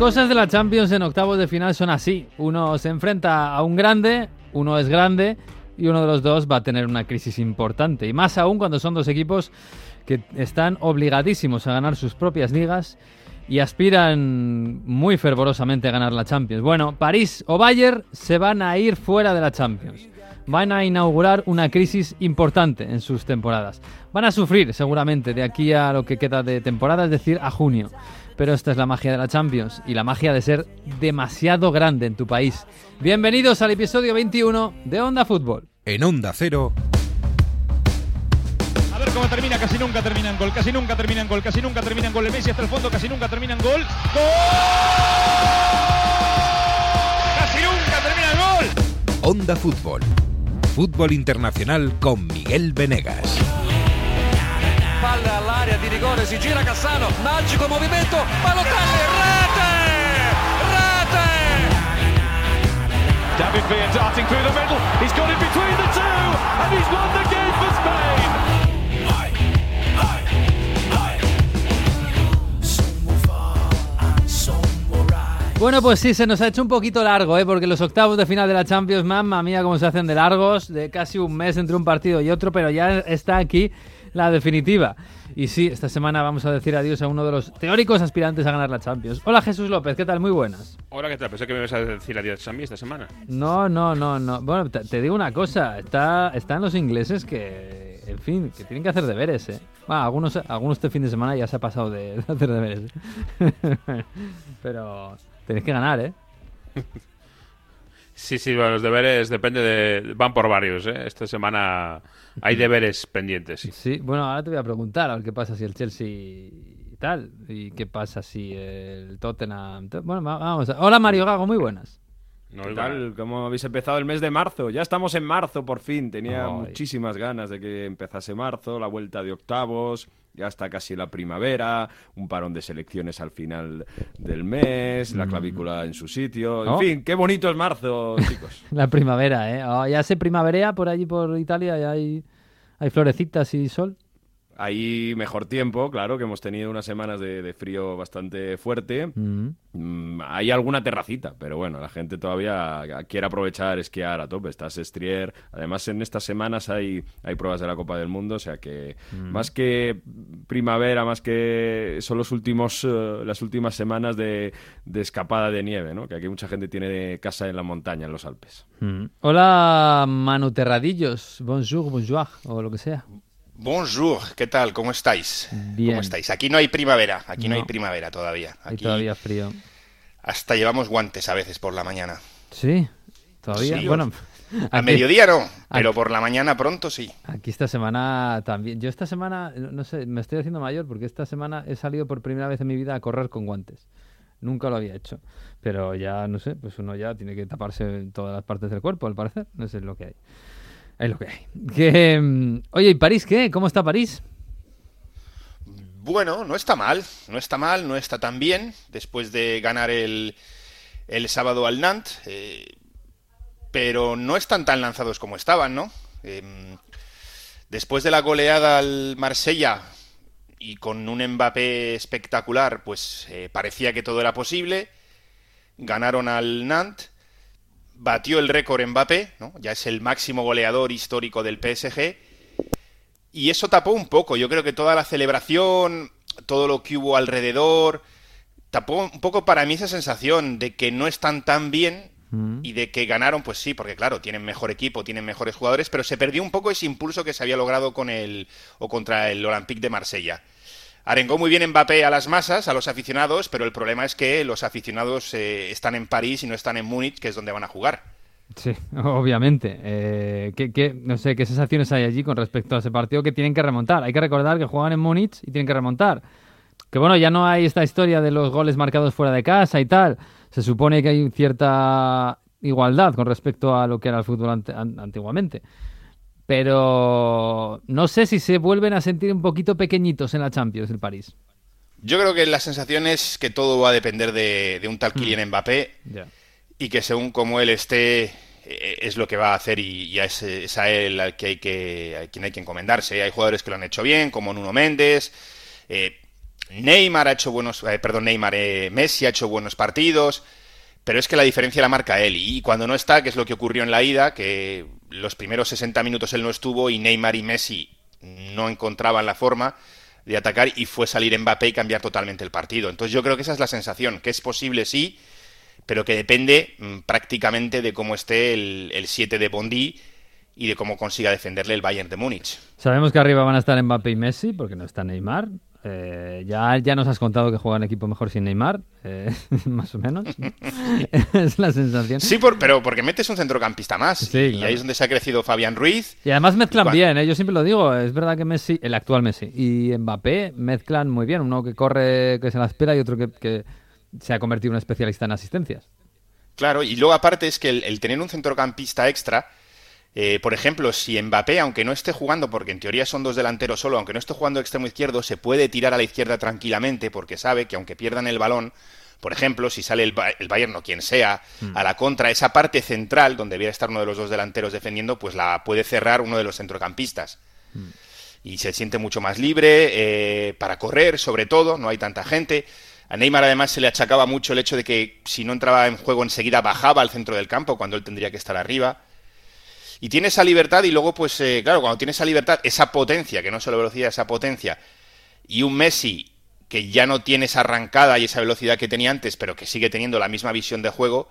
cosas de la Champions en octavos de final son así. Uno se enfrenta a un grande, uno es grande y uno de los dos va a tener una crisis importante. Y más aún cuando son dos equipos que están obligadísimos a ganar sus propias ligas y aspiran muy fervorosamente a ganar la Champions. Bueno, París o Bayern se van a ir fuera de la Champions. Van a inaugurar una crisis importante en sus temporadas. Van a sufrir seguramente de aquí a lo que queda de temporada, es decir, a junio. Pero esta es la magia de la Champions y la magia de ser demasiado grande en tu país. Bienvenidos al episodio 21 de Onda Fútbol. En Onda Cero. A ver cómo termina, casi nunca termina en gol, casi nunca termina en gol, casi nunca termina en gol. El Messi hasta el fondo, casi nunca termina en gol. ¡Gol! ¡Casi nunca termina en gol! Onda Fútbol. Fútbol internacional con Miguel Venegas. Palla all'area di rigore, si gira Cassano, magico movimento, Balotelli, rete! Rete! David Villa darting through the middle. He's got it between the two, and he's won the game for Spain. Bueno, pues sí, se nos ha hecho un poquito largo, ¿eh? porque los octavos de final de la Champions, mamma mía, cómo se hacen de largos, de casi un mes entre un partido y otro, pero ya está aquí la definitiva. Y sí, esta semana vamos a decir adiós a uno de los teóricos aspirantes a ganar la Champions. Hola Jesús López, ¿qué tal? Muy buenas. Hola, ¿qué tal? Pensé que me ibas a decir adiós a mí esta semana. No, no, no, no. Bueno, te, te digo una cosa, está, están los ingleses que, en fin, que tienen que hacer deberes, ¿eh? Bueno, algunos, algunos este fin de semana ya se ha pasado de, de hacer deberes. pero tenéis que ganar, ¿eh? Sí, sí, bueno, los deberes depende de... van por varios, ¿eh? Esta semana hay deberes pendientes, sí. Sí, bueno, ahora te voy a preguntar a ver qué pasa si el Chelsea y tal, y qué pasa si el Tottenham... Bueno, va- vamos a... Hola Mario Gago, muy buenas. No ¿Qué oigo tal? nada. ¿Cómo habéis empezado el mes de marzo? Ya estamos en marzo, por fin. Tenía Ay. muchísimas ganas de que empezase marzo, la vuelta de octavos, ya está casi la primavera, un parón de selecciones al final del mes, la clavícula en su sitio. En Oh. fin, qué bonito es marzo, chicos. La primavera, ¿eh? Oh, ya se primaverea por allí, por Italia, ya hay, hay florecitas y sol. Hay mejor tiempo, claro, que hemos tenido unas semanas de, de frío bastante fuerte. Mm. Mm, hay alguna terracita, pero bueno, la gente todavía quiere aprovechar esquiar a tope. Estás Estrier. Además, en estas semanas hay, hay pruebas de la Copa del Mundo, o sea que más que primavera, más que son los últimos, eh, las últimas semanas de, de escapada de nieve, ¿no? Que aquí mucha gente tiene casa en la montaña, en los Alpes. Mm. Hola Manu Terradillos, bonjour, bonjour, o lo que sea. Bonjour, ¿qué tal? ¿Cómo estáis? Bien. ¿Cómo estáis? Aquí no hay primavera, aquí no, No. hay primavera todavía. Hay Aquí todavía frío. hasta llevamos guantes a veces por la mañana. Sí, todavía. Sí, bueno, A aquí- mediodía no, pero aquí- por la mañana pronto sí. Aquí esta semana también. Yo esta semana, no sé, me estoy haciendo mayor porque esta semana he salido por primera vez en mi vida a correr con guantes. Nunca lo había hecho. Pero ya, no sé, pues uno ya tiene que taparse en todas las partes del cuerpo, al parecer. No sé, lo que hay. Es lo que hay. Mm, oye, ¿y París qué? ¿Cómo está París? Bueno, no está mal, no está mal, no está tan bien después de ganar el, el sábado al Nantes, eh, pero no están tan lanzados como estaban, ¿no? Em, después de la goleada al Marsella y con un Mbappé espectacular, pues eh, parecía que todo era posible. Ganaron al Nantes, batió el récord Mbappé, ¿no? Ya es el máximo goleador histórico del PSG. Y eso tapó un poco. Yo creo que toda la celebración, todo lo que hubo alrededor, tapó un poco para mí esa sensación de que no están tan bien Mm. y de que ganaron, pues sí, porque claro, tienen mejor equipo, tienen mejores jugadores, pero se perdió un poco ese impulso que se había logrado con el o contra el Olympique de Marsella. Arengó muy bien Mbappé a las masas, a los aficionados, pero el problema es que los aficionados eh, están en París y no están en Múnich, que es donde van a jugar. Sí, obviamente. Eh, ¿qué, qué- no sé, ¿qué sensaciones hay allí con respecto a ese partido que tienen que remontar? Hay que recordar que juegan en Múnich y tienen que remontar. Que bueno, ya no hay esta historia de los goles marcados fuera de casa y tal. Se supone que hay cierta igualdad con respecto a lo que era el fútbol antiguamente. Pero no sé si se vuelven a sentir un poquito pequeñitos en la Champions del París. Yo creo que la sensación es que todo va a depender de, de un tal Kylian Mbappé y que según como él esté eh, es lo que va a hacer y ya es, es a él al que hay que a quien hay que encomendarse. Hay jugadores que lo han hecho bien, como Nuno Méndez. eh, Neymar ha hecho buenos, eh, perdón, Neymar, eh, Messi ha hecho buenos partidos, pero es que la diferencia la marca él. Y cuando no está, que es lo que ocurrió en la ida, que los primeros 60 minutos él no estuvo y Neymar y Messi no encontraban la forma de atacar y fue salir Mbappé y cambiar totalmente el partido. Entonces yo creo que esa es la sensación, que es posible sí, pero que depende mm, prácticamente de cómo esté el 7 de Bondi y de cómo consiga defenderle el Bayern de Múnich. Sabemos que arriba van a estar Mbappé y Messi, porque no está Neymar. Eh, ya, ya nos has contado que juegan equipo mejor sin Neymar, eh, más o menos. es la sensación. Sí, pero porque metes un centrocampista más. y ahí es donde se ha crecido Fabián Ruiz. Y además mezclan bien, ¿eh? yo siempre lo digo. Es verdad que Messi, el actual Messi y Mbappé mezclan muy bien. Uno que corre, que se la espera y otro que, se ha convertido en un especialista en asistencias. Claro, y luego aparte es que el tener un centrocampista extra eh, por ejemplo, si Mbappé, aunque no esté jugando, porque en teoría son dos delanteros solo, aunque no esté jugando extremo izquierdo, se puede tirar a la izquierda tranquilamente porque sabe que aunque pierdan el balón, por ejemplo, si sale el, Bayern o quien sea hmm. a la contra, esa parte central donde debiera estar uno de los dos delanteros defendiendo, pues la puede cerrar uno de los centrocampistas. Hmm. Y se siente mucho más libre eh, para correr, sobre todo, no hay tanta gente. A Neymar además se le achacaba mucho el hecho de que si no entraba en juego enseguida bajaba al centro del campo cuando él tendría que estar arriba. Y tiene esa libertad y luego, pues, eh, claro, cuando tiene esa libertad, esa potencia, que no solo velocidad, esa potencia, y un Messi que ya no tiene esa arrancada y esa velocidad que tenía antes, pero que sigue teniendo la misma visión de juego,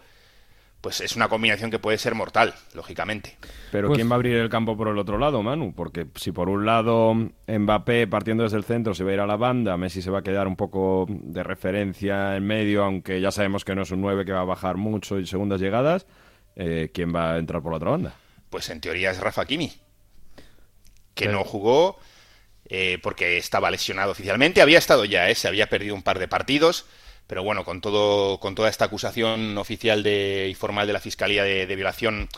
pues es una combinación que puede ser mortal, lógicamente. Pero pues ¿quién va a abrir el campo por el otro lado, Manu? Porque si por un lado Mbappé partiendo desde el centro se va a ir a la banda, Messi se va a quedar un poco de referencia en medio, aunque ya sabemos que no es un 9 que va a bajar mucho y segundas llegadas, eh, ¿quién va a entrar por la otra banda? Pues en teoría es Rafa Kimi, que no jugó eh, porque estaba lesionado oficialmente. Había estado ya, ¿eh? se había perdido un par de partidos, pero bueno, con, todo, con toda esta acusación oficial de, y formal de la Fiscalía de, violación,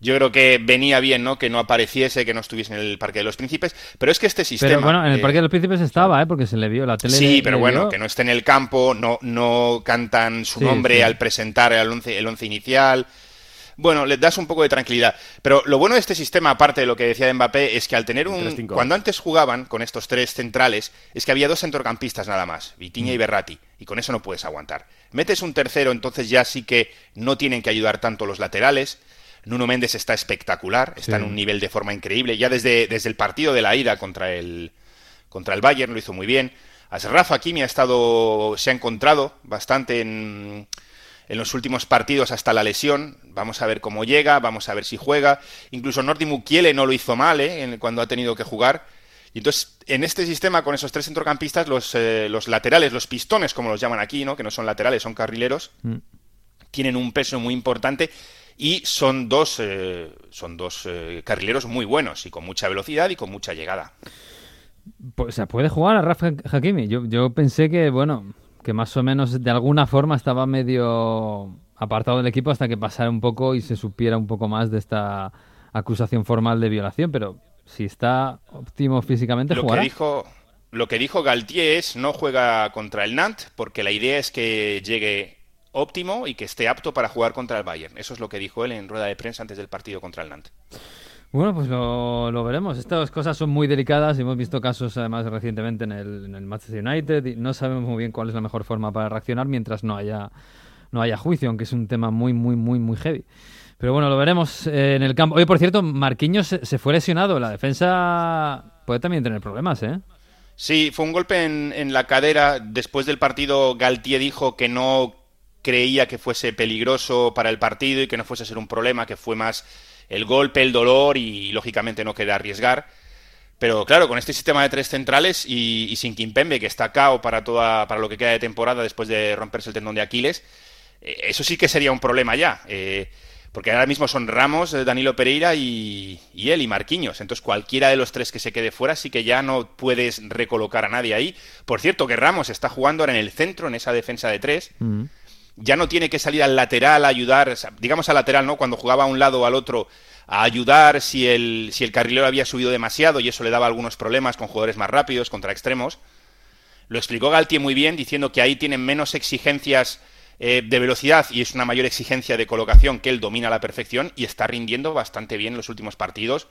yo creo que venía bien, ¿no? Que no apareciese, que no estuviese en el Parque de los Príncipes. Pero es que este sistema. Pero bueno, en el Parque de los Príncipes estaba, ¿eh? Porque se le vio la tele. Sí, pero bueno, que no esté en el campo, no, no cantan su nombre al presentar el once, el once inicial bueno, le das un poco de tranquilidad. Pero lo bueno de este sistema, aparte de lo que decía Mbappé, es que al tener un... Cuando antes jugaban con estos tres centrales, es que había dos centrocampistas nada más, Vitiña y mm. Berrati, y con eso no puedes aguantar. Metes un tercero, entonces ya sí que no tienen que ayudar tanto los laterales. Nuno Méndez está espectacular, está en un nivel de forma increíble. Ya desde, desde el partido de la ida contra el, contra el Bayern lo hizo muy bien. Rafa Kimi ha estado, se ha encontrado bastante en, en los últimos partidos hasta la lesión. Vamos a ver cómo llega, vamos a ver si juega. Incluso Nordi Mukiele no lo hizo mal ¿eh? cuando ha tenido que jugar. Y entonces, en este sistema, con esos tres centrocampistas, los, eh, los, laterales, los pistones, como los llaman aquí, ¿no? que no son laterales, son carrileros, mm. tienen un peso muy importante y son dos, eh, son dos carrileros muy buenos y con mucha velocidad y con mucha llegada. Pues se puede jugar a Rafa Hakimi. Yo, yo pensé que, bueno, que más o menos de alguna forma estaba medio apartado del equipo hasta que pasara un poco y se supiera un poco más de esta acusación formal de violación, pero si está óptimo físicamente, lo Que dijo, lo que dijo Galtier es no juega contra el Nantes porque la idea es que llegue óptimo y que esté apto para jugar contra el Bayern. Eso es lo que dijo él en rueda de prensa antes del partido contra el Nantes. Bueno, pues lo, veremos. Estas cosas son muy delicadas y hemos visto casos además recientemente en el, Manchester United y no sabemos muy bien cuál es la mejor forma para reaccionar mientras no haya, no haya juicio, aunque es un tema muy, muy, muy, muy heavy. Pero bueno, lo veremos eh, en el campo. Oye, por cierto, Marquinhos se, fue lesionado. La defensa puede también tener problemas, ¿eh? Sí, fue un golpe en, en la cadera. Después del partido, Galtier dijo que no creía que fuese peligroso para el partido y que no fuese a ser un problema, que fue más el golpe, el dolor y, lógicamente no queda arriesgar. Pero claro, con este sistema de tres centrales y, sin Kimpembe, que está cao para, toda, para lo que queda de temporada después de romperse el tendón de Aquiles, eh, eso sí que sería un problema ya. Eh, porque ahora mismo son Ramos, eh, Danilo Pereira y, él y Marquinhos. Entonces cualquiera de los tres que se quede fuera sí que ya no puedes recolocar a nadie ahí. Por cierto, que Ramos está jugando ahora en el centro, en esa defensa de tres. Mm ya no tiene que salir al lateral a ayudar, digamos al lateral, ¿no? Cuando jugaba a un lado o al otro a ayudar si el, si el carrilero había subido demasiado y eso le daba algunos problemas con jugadores más rápidos, contra extremos. Lo explicó Galtier muy bien, diciendo que ahí tienen menos exigencias eh, de velocidad y es una mayor exigencia de colocación que él domina a la perfección y está rindiendo bastante bien en los últimos partidos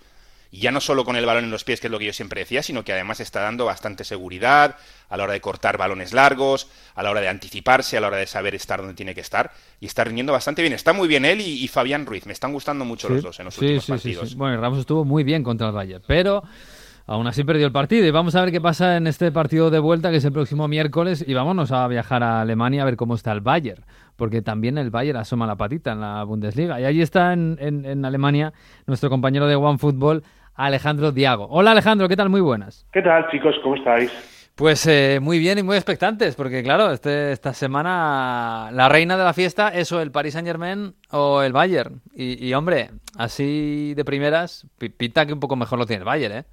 Y ya no solo con el balón en los pies, que es lo que yo siempre decía, sino que además está dando bastante seguridad a la hora de cortar balones largos, a la hora de anticiparse, a la hora de saber estar donde tiene que estar. Y está rindiendo bastante bien. Está muy bien él y, Fabián Ruiz. Me están gustando mucho los dos en los sí, últimos sí, partidos. Bueno, Ramos estuvo muy bien contra el Bayern, pero Aún así perdió el partido y vamos a ver qué pasa en este partido de vuelta que es el próximo miércoles y vámonos a viajar a Alemania a ver cómo está el Bayern, porque también el Bayern asoma la patita en la Bundesliga. Y allí está en, en, Alemania nuestro compañero de OneFootball, Alejandro Diago. Hola Alejandro, ¿qué tal? Muy buenas. ¿Qué tal chicos? ¿Cómo estáis? Pues eh, muy bien y muy expectantes, porque claro, este, esta semana la reina de la fiesta es o el Paris Saint Germain o el Bayern. Y, y hombre, así de primeras, pinta que un poco mejor lo tiene el Bayern, ¿eh?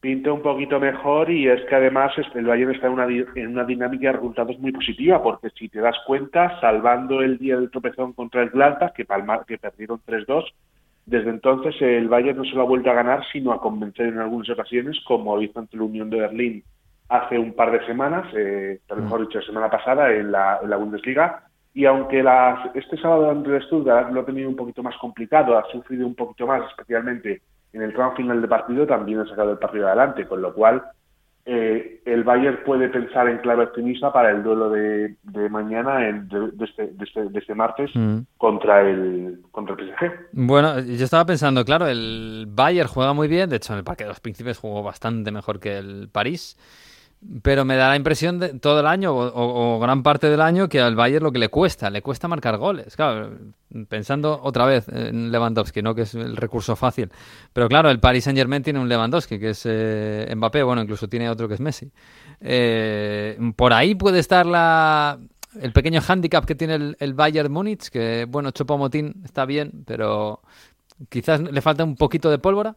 pinta un poquito mejor y es que además el Bayern está en una, en una dinámica de resultados muy positiva porque si te das cuenta, salvando el día del tropezón contra el Gladbach, que, que perdieron 3-2, desde entonces el Bayern no solo ha vuelto a ganar, sino a convencer en algunas ocasiones, como hizo ante la Unión de Berlín hace un par de semanas, eh, mejor dicho, la semana pasada en la, en la Bundesliga. Y aunque las, este sábado ante el Stuttgart lo ha tenido un poquito más complicado, ha sufrido un poquito más, especialmente en el tramo final del partido también ha sacado el partido adelante, con lo cual eh, el Bayern puede pensar en clave optimista para el duelo de, mañana, en, de, este, este, de, este, martes, mm. contra, el, contra el PSG. Bueno, yo estaba pensando, claro, el Bayern juega muy bien, de hecho en el Parque de los Príncipes jugó bastante mejor que el París. Pero me da la impresión de todo el año o, gran parte del año que al Bayern lo que le cuesta, le cuesta marcar goles. Claro, pensando otra vez en Lewandowski, ¿no? que es el recurso fácil. Pero claro, el Paris Saint Germain tiene un Lewandowski, que es eh, Mbappé, bueno, incluso tiene otro que es Messi. Eh, por ahí puede estar la, el pequeño hándicap que tiene el, el Bayern Múnich, que bueno, Chopomotín está bien, pero quizás le falta un poquito de pólvora.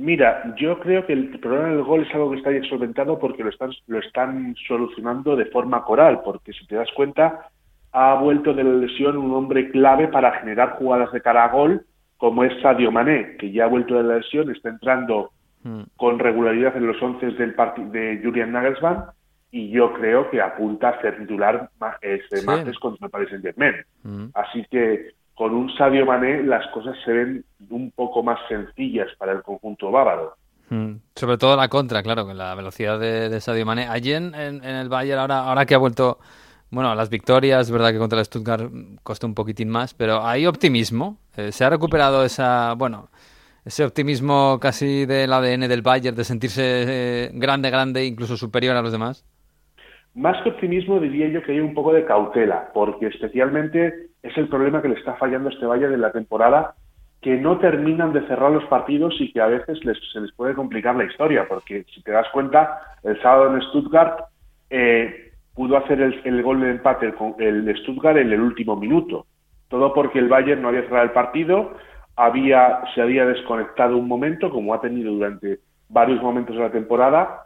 Mira, yo creo que el problema del gol es algo que está solventado porque lo están, lo están solucionando de forma coral, porque si te das cuenta, ha vuelto de la lesión un hombre clave para generar jugadas de cara a gol, como es Sadio Mané, que ya ha vuelto de la lesión, está entrando hmm. con regularidad en los once del de Julian Nagelsmann, y yo creo que apunta a ser titular este martes contra el Paris Saint-Germain. Hmm. Así que con un Sadio Mané las cosas se ven un poco más sencillas para el conjunto bávaro. Hmm. Sobre todo la contra, claro, con la velocidad de, Sadio Mané. Allí en, el Bayern, ahora, ahora que ha vuelto, bueno, las victorias, es verdad que contra el Stuttgart costó un poquitín más, pero hay optimismo. Eh, se ha recuperado esa, bueno, ese optimismo casi del ADN del Bayern de sentirse eh, grande, grande, incluso superior a los demás. Más que optimismo, diría yo que hay un poco de cautela, porque especialmente es el problema que le está fallando a este Valle de la temporada, que no terminan de cerrar los partidos y que a veces se les puede complicar la historia, porque si te das cuenta, el sábado en Stuttgart eh, pudo hacer el, gol de empate el, el Stuttgart en el último minuto, todo porque el Bayern no había cerrado el partido, había, se había desconectado un momento, como ha tenido durante varios momentos de la temporada,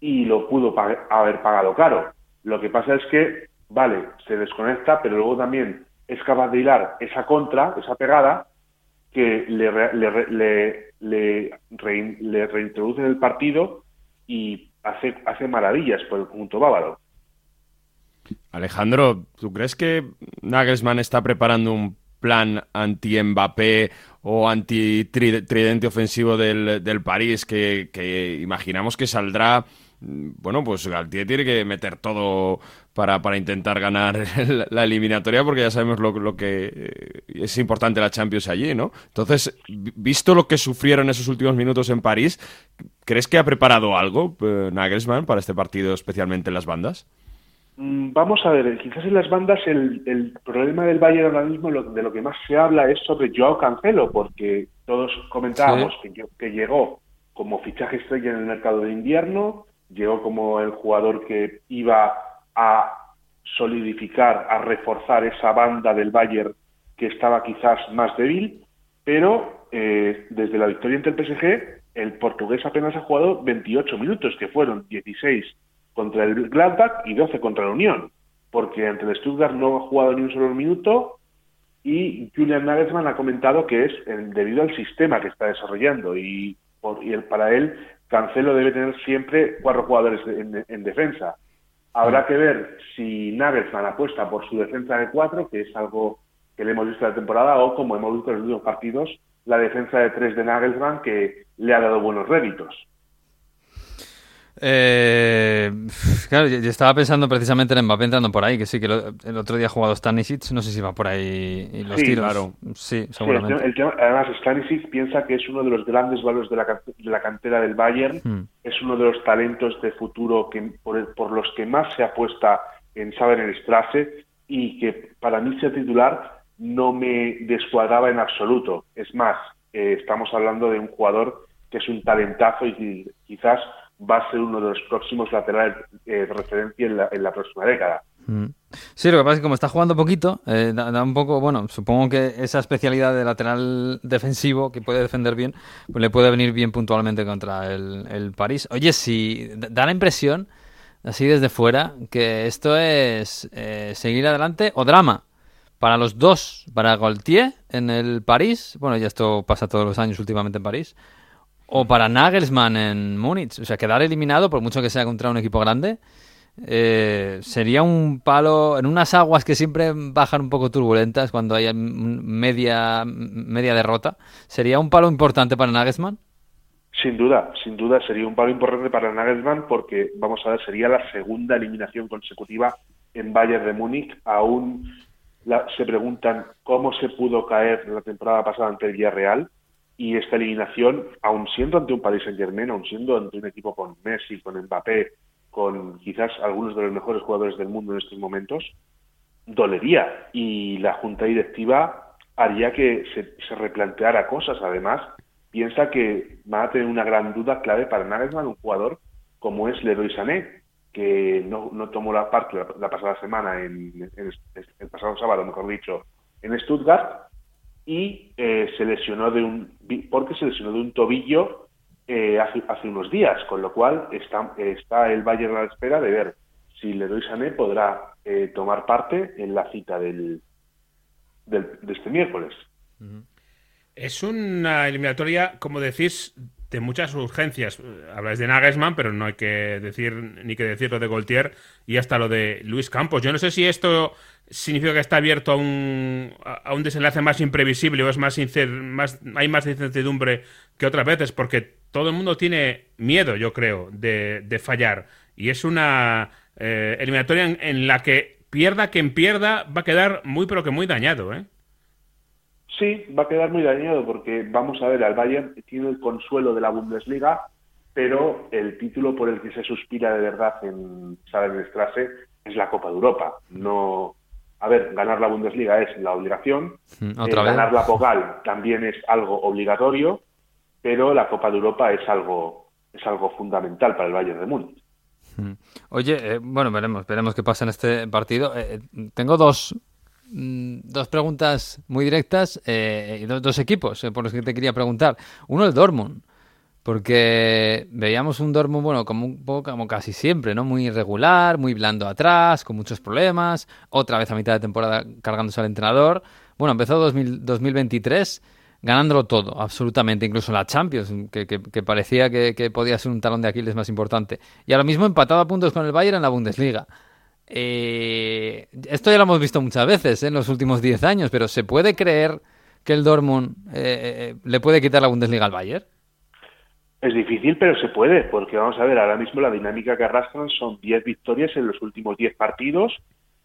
y lo pudo haber pagado caro. Lo que pasa es que, vale, se desconecta, pero luego también es de hilar esa contra, esa pegada, que le, le, le, reintroduce en el partido y hace, maravillas por el conjunto bávaro. Alejandro, ¿tú crees que Nagelsmann está preparando un plan anti-Mbappé o anti-tridente ofensivo del, París que imaginamos que saldrá bueno, pues Galtier tiene que meter todo para, para intentar ganar la eliminatoria porque ya sabemos lo, lo, que eh, es importante la Champions allí, ¿no? Entonces, visto lo que sufrieron esos últimos minutos en París, ¿crees que ha preparado algo eh, Nagelsmann para este partido, especialmente en las bandas? Mm, vamos a ver, quizás en las bandas el, el problema del Bayern ahora mismo de lo que más se habla es sobre Joao Cancelo, porque todos comentábamos que, que llegó como fichaje estrella en el mercado de invierno, llegó como el jugador que iba a solidificar, a reforzar esa banda del Bayern que estaba quizás más débil, pero eh, desde la victoria ante el PSG, el portugués apenas ha jugado 28 minutos, que fueron 16 contra el Gladbach y 12 contra la Unión, porque ante el Stuttgart no ha jugado ni un solo minuto y Julian Nagelsmann ha comentado que es debido al sistema que está desarrollando y, y el, para él Cancelo debe tener siempre cuatro jugadores en, defensa. Habrá mm. que ver si Nagelsmann apuesta por su defensa de cuatro, que es algo que le hemos visto en la temporada, o como hemos visto en los últimos partidos, la defensa de tres de Nagelsmann que le ha dado buenos réditos. Eh, claro, yo estaba pensando precisamente en Mbappé entrando por ahí, que sí, que el otro día ha jugado Stanisic, no sé si va por ahí los tiros. Claro. Sí, seguramente. además, Stanisic piensa que es uno de los grandes valores de la, de la cantera del Bayern, hmm. es uno de los talentos de futuro que, por, los que más se apuesta en Strasse y que para mí ser titular no me descuadraba en absoluto. Es más, eh, estamos hablando de un jugador que es un talentazo y quizás va a ser uno de los próximos laterales eh, de referencia en la, en la próxima década. Mm. Sí, lo que pasa es que como está jugando poquito, eh, da, un poco, bueno, supongo que esa especialidad de lateral defensivo que puede defender bien, pues le puede venir bien puntualmente contra el, París. Oye, si da la impresión, así desde fuera, que esto es eh, seguir adelante o drama. Para los dos, para Gaultier en el París, bueno, ya esto pasa todos los años últimamente en París, o para Nagelsmann en Múnich. O sea, quedar eliminado, por mucho que sea contra un equipo grande, eh, sería un palo en unas aguas que siempre bajan un poco turbulentas cuando hay media, media derrota. ¿Sería un palo importante para Nagelsmann? Sin duda, sin duda sería un palo importante para Nagelsmann porque, vamos a ver, sería la segunda eliminación consecutiva en Bayern de Múnich. Aún se preguntan cómo se pudo caer la temporada pasada ante el Villarreal y esta eliminación, aun siendo ante un Paris Saint Germain, aun siendo ante un equipo con Messi, con Mbappé, con quizás algunos de los mejores jugadores del mundo en estos momentos, dolería y la junta directiva haría que se, replanteara cosas. Además, piensa que va a tener una gran duda clave para Nagelsmann un jugador como es Leroy Sané, que no, no tomó la parte la, pasada semana, el pasado sábado, mejor dicho, en Stuttgart, y eh, se lesionó de un porque se lesionó de un tobillo eh, hace, unos días, con lo cual está, está el Bayern a la espera de ver si Leroy Sané podrá eh, tomar parte en la cita del, del de este miércoles. Es una eliminatoria, como decís, de muchas urgencias. Habláis de Nagelsmann, pero no hay que decir ni que decir lo de Goltier y hasta lo de Luis Campos. Yo no sé si esto significa que está abierto a un, a un desenlace más imprevisible o es más, más hay más incertidumbre que otras veces, porque todo el mundo tiene miedo, yo creo, de, de fallar. Y es una eh, eliminatoria en, en, la que pierda quien pierda va a quedar muy pero que muy dañado, ¿eh? Sí, va a quedar muy dañado porque vamos a ver, al Bayern tiene el consuelo de la Bundesliga, pero el título por el que se suspira de verdad en Strasse es la Copa de Europa. No, a ver, ganar la Bundesliga es la obligación, mm, eh, ganar la Pokal también es algo obligatorio, pero la Copa de Europa es algo es algo fundamental para el Bayern de Múnich. Mm. Oye, eh, bueno, veremos, veremos qué pasa en este partido. Eh, tengo dos dos preguntas muy directas eh, y dos, equipos eh, por los que te quería preguntar. Uno el Dortmund, porque veíamos un Dortmund, bueno, como un poco casi siempre, ¿no? Muy irregular, muy blando atrás, con muchos problemas, otra vez a mitad de temporada cargándose al entrenador. Bueno, empezó 2023 ganándolo todo, absolutamente, incluso la Champions, que, parecía que, que, podía ser un talón de Aquiles más importante. Y ahora mismo empatado a puntos con el Bayern en la Bundesliga. Eh, esto ya lo hemos visto muchas veces ¿eh? en los últimos 10 años, pero ¿se puede creer que el Dortmund eh, le puede quitar la Bundesliga al Bayern? Es difícil, pero se puede, porque vamos a ver, ahora mismo la dinámica que arrastran son 10 victorias en los últimos 10 partidos,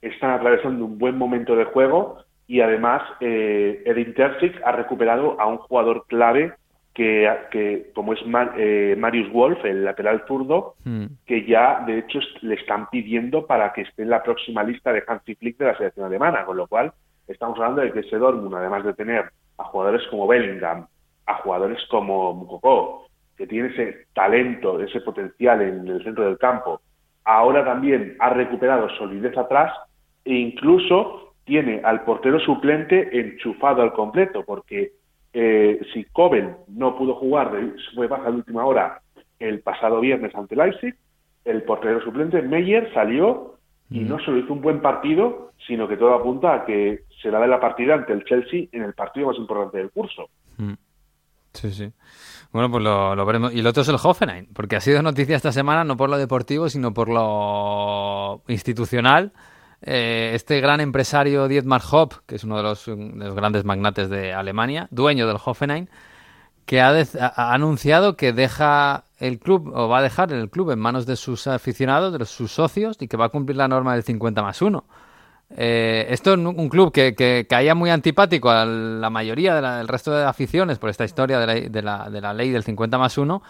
están atravesando un buen momento de juego y además eh, Edin Terzic ha recuperado a un jugador clave que, como es eh, Marius Wolf, el lateral zurdo, hmm. que ya de hecho le están pidiendo para que esté en la próxima lista de Hansi Flick de la selección alemana, con lo cual estamos hablando de que ese Dortmund, además de tener a jugadores como Bellingham, a jugadores como Mukoko, que tiene ese talento, ese potencial en el centro del campo, ahora también ha recuperado solidez atrás e incluso tiene al portero suplente enchufado al completo, porque eh, si Kobel no pudo jugar, fue baja de última hora el pasado viernes ante Leipzig, el portero suplente Meyer salió y no solo hizo un buen partido, sino que todo apunta a que será de la partida ante el Chelsea en el partido más importante del curso. Sí, sí. Bueno, pues lo, veremos. Y el otro es el Hoffenheim, porque ha sido noticia esta semana no por lo deportivo, sino por lo institucional. Eh, este gran empresario Dietmar Hopp, que es uno de los, de los, grandes magnates de Alemania, dueño del Hoffenheim, que ha, anunciado que deja el club o va a dejar el club en manos de sus aficionados, de sus socios, y que va a cumplir la norma del 50 más 1. Eh, esto es un club que, que, caía muy antipático a la mayoría del resto de aficiones por esta historia de la, de la, de la ley del 50 más 1.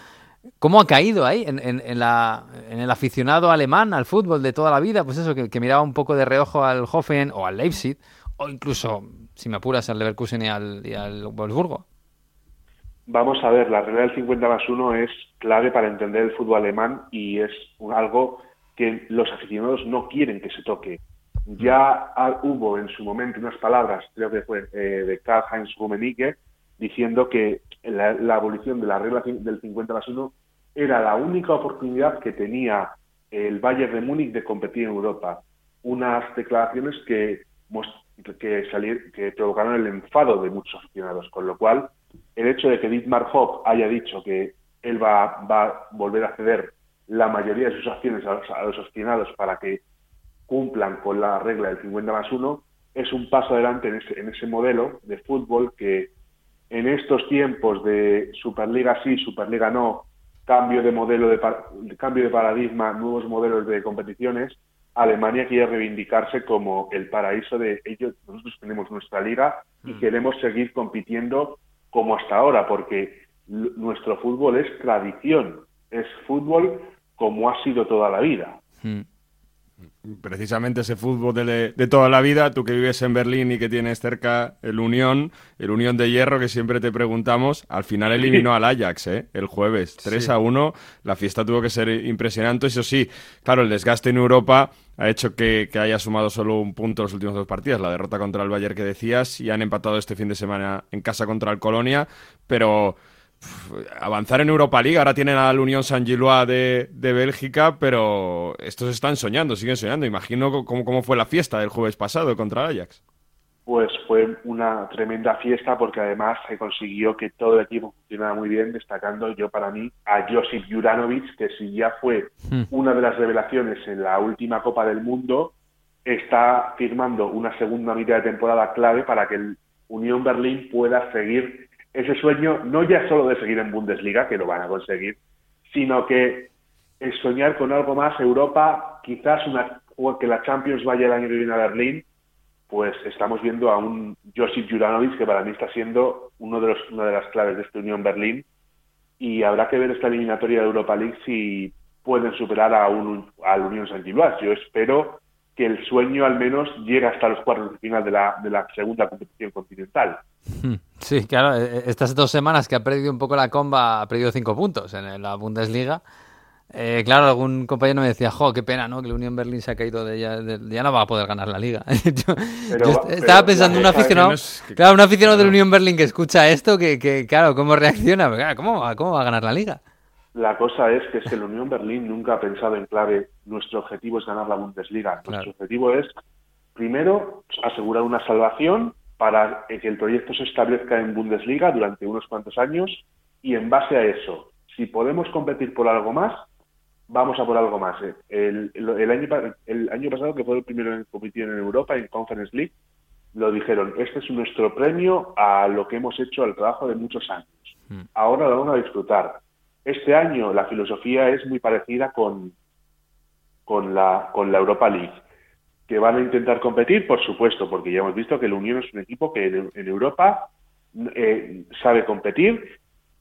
¿Cómo ha caído ahí en, en, en, la, en, el aficionado alemán al fútbol de toda la vida? Pues eso, que, que, miraba un poco de reojo al Hoffen o al Leipzig, o incluso, si me apuras, al Leverkusen y al, y al Wolfsburgo. Vamos a ver, la regla del 50 más 1 es clave para entender el fútbol alemán y es algo que los aficionados no quieren que se toque. Ya hubo en su momento unas palabras, creo que fue eh, de Karl-Heinz Rummenigge, diciendo que la, la, abolición de la regla del 50 más 1 era la única oportunidad que tenía el Bayern de Múnich de competir en Europa. Unas declaraciones que, que, provocaron el enfado de muchos aficionados, con lo cual el hecho de que Dietmar Hopp haya dicho que él va, va a volver a ceder la mayoría de sus acciones a los, a los aficionados para que cumplan con la regla del 50 más 1, es un paso adelante en ese, en ese modelo de fútbol que en estos tiempos de Superliga sí, Superliga no, cambio de modelo de cambio de paradigma, nuevos modelos de competiciones, Alemania quiere reivindicarse como el paraíso de ellos. Nosotros tenemos nuestra liga y mm. queremos seguir compitiendo como hasta ahora, porque nuestro fútbol es tradición, es fútbol como ha sido toda la vida. Mm precisamente ese fútbol de, de, toda la vida, tú que vives en Berlín y que tienes cerca el Unión, el Unión de Hierro, que siempre te preguntamos, al final eliminó al Ajax, ¿eh? El jueves, 3 sí. a 1, la fiesta tuvo que ser impresionante, eso sí, claro, el desgaste en Europa ha hecho que, que haya sumado solo un punto los últimos dos partidos, la derrota contra el Bayern que decías, y han empatado este fin de semana en casa contra el Colonia, pero avanzar en Europa League. Ahora tienen al Unión San Gilois de, de, Bélgica, pero estos están soñando, siguen soñando. Imagino cómo, cómo fue la fiesta del jueves pasado contra el Ajax. Pues fue una tremenda fiesta porque además se consiguió que todo el equipo funcionara muy bien, destacando yo para mí a Josip Juranovic, que si ya fue Hmm. una de las revelaciones en la última Copa del Mundo, está firmando una segunda mitad de temporada clave para que el Unión Berlín pueda seguir ese sueño, no ya solo de seguir en Bundesliga, que lo van a conseguir, sino que es soñar con algo más Europa, quizás una, que la Champions vaya el año que viene a Berlín, pues estamos viendo a un Josip Juranovic que para mí está siendo uno de los, una de las claves de esta Unión Berlín y habrá que ver esta eliminatoria de Europa League si pueden superar a un, al Unión San Gilois. Yo espero que el sueño al menos llegue hasta los cuartos de final de la, de la segunda competición continental. Sí, claro, estas dos semanas que ha perdido un poco la comba, ha perdido cinco puntos en la Bundesliga. Eh, claro, algún compañero me decía, jo, qué pena, ¿no? Que la Unión Berlín se ha caído de ya, de, ya no va a poder ganar la liga. yo, Pero, yo pero, estaba pensando, un aficionado, que- claro, un aficionado de la Unión Berlín que escucha esto, que, que claro, ¿cómo reacciona? Porque, claro, ¿Cómo, ¿Cómo va a ganar la liga? La cosa es que es que la Unión Berlín nunca ha pensado en clave nuestro objetivo es ganar la Bundesliga. Nuestro Claro. objetivo es, primero, asegurar una salvación para que el proyecto se establezca en Bundesliga durante unos cuantos años y en base a eso, si podemos competir por algo más, vamos a por algo más. ¿eh? El, el- el año, el año pasado, que fue el primero en competir en Europa, en Conference League, lo dijeron, este es nuestro premio a lo que hemos hecho, al trabajo de muchos años. Mm. Ahora lo vamos a disfrutar. Este año la filosofía es muy parecida con, con, la, con la Europa League. Que van a intentar competir, por supuesto, porque ya hemos visto que el Unión es un equipo que en, Europa eh, sabe competir.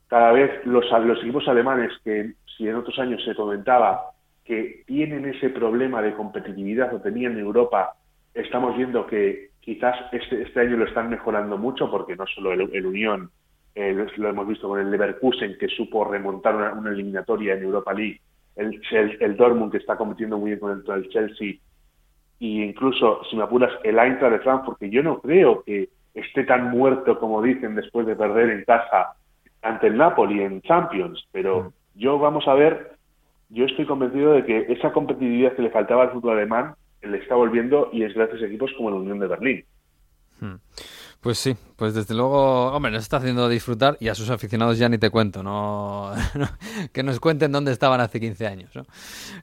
Cada vez los, los equipos alemanes, que si en otros años se comentaba que tienen ese problema de competitividad o tenían en Europa, estamos viendo que quizás este, este año lo están mejorando mucho, porque no solo el Unión, eh, lo, hemos visto con el Leverkusen, que supo remontar una, una eliminatoria en Europa League, el, el, el Dortmund, que está compitiendo muy bien con el, Chelsea, y incluso, si me apuras, el Eintracht de Frankfurt, que yo no creo que esté tan muerto como dicen después de perder en casa ante el Napoli en Champions, pero yo vamos a ver, yo estoy convencido de que esa competitividad que le faltaba al fútbol alemán le está volviendo y es gracias a equipos como la Unión de Berlín. Pues sí, pues desde luego, hombre, nos está haciendo disfrutar y a sus aficionados ya ni te cuento, no, que nos cuenten dónde estaban hace 15 años. ¿no?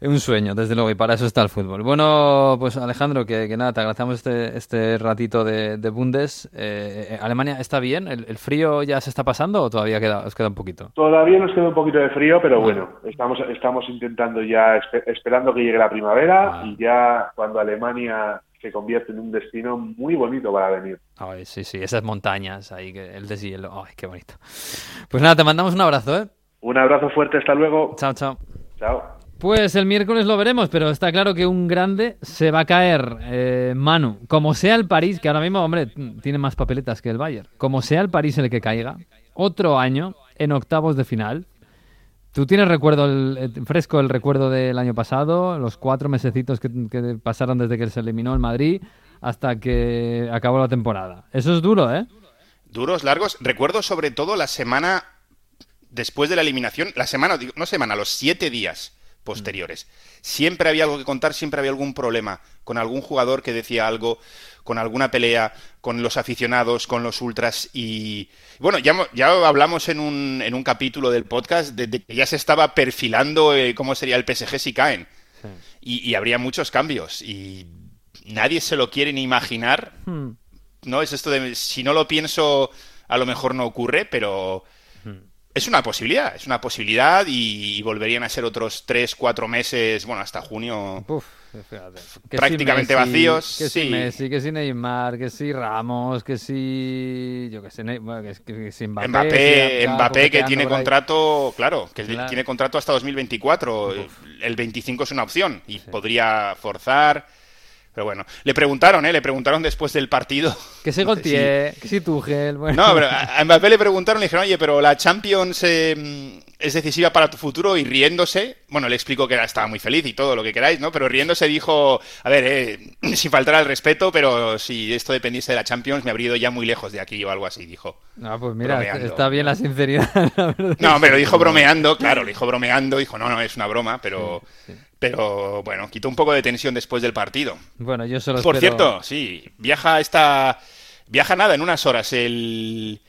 Un sueño, desde luego, y para eso está el fútbol. Bueno, pues Alejandro, que, nada, te agradecemos este, este ratito de, Bundes. Eh, ¿Alemania está bien? ¿El, frío ya se está pasando o todavía queda, os queda un poquito? Todavía nos queda un poquito de frío, pero bueno, estamos, estamos intentando ya, esperando que llegue la primavera y ya cuando Alemania se convierte en un destino muy bonito para venir. Ay, sí, sí, esas montañas ahí, que el deshielo, ay, qué bonito. Pues nada, te mandamos un abrazo, ¿eh? Un abrazo fuerte, hasta luego. Chao, chao. Chao. Pues el miércoles lo veremos, pero está claro que un grande se va a caer, eh, Manu. Como sea el París, que ahora mismo, hombre, tiene más papeletas que el Bayern. Como sea el París el que caiga, otro año en octavos de final, ¿Tú tienes recuerdo el, fresco el recuerdo del año pasado, los cuatro mesecitos que, pasaron desde que se eliminó el Madrid hasta que acabó la temporada? Eso es duro, ¿eh? Duros, largos. Recuerdo sobre todo la semana después de la eliminación, la semana, no semana, los siete días posteriores. Siempre había algo que contar, siempre había algún problema con algún jugador que decía algo, con alguna pelea, con los aficionados, con los ultras y bueno, ya, ya hablamos en un, en un capítulo del podcast de, que ya se estaba perfilando eh, cómo sería el PSG si caen y, habría muchos cambios y nadie se lo quiere ni imaginar. Hmm. No es esto de si no lo pienso a lo mejor no ocurre, pero es una posibilidad, es una posibilidad y, volverían a ser otros 3, 4 meses, bueno, hasta junio. prácticamente vacíos. Que sí. Messi, que si Neymar, que si Ramos, que si. Yo que sé, que, si Mbappé. Mbappé, que tiene contrato, claro, que tiene contrato hasta 2024. El 25 es una opción y podría forzar. Pero bueno, le preguntaron, ¿eh? Le preguntaron después del partido. Que se Gautier, que si Tuchel, bueno. No, pero a Mbappé le preguntaron, le dijeron, oye, pero la Champions eh, es decisiva para tu futuro y riéndose, bueno, le explico que era, estaba muy feliz y todo lo que queráis, ¿no? Pero riéndose dijo, a ver, eh, sin faltar al respeto, pero si esto dependiese de la Champions me habría ido ya muy lejos de aquí o algo así, dijo. Ah, pues mira, está bien la sinceridad. No, pero dijo bromeando, claro, lo dijo bromeando, dijo, no, no, es una broma, pero... Pero bueno, quitó un poco de tensión después del partido. Bueno, yo solo Por cierto, sí, viaja esta. Viaja nada en unas horas el,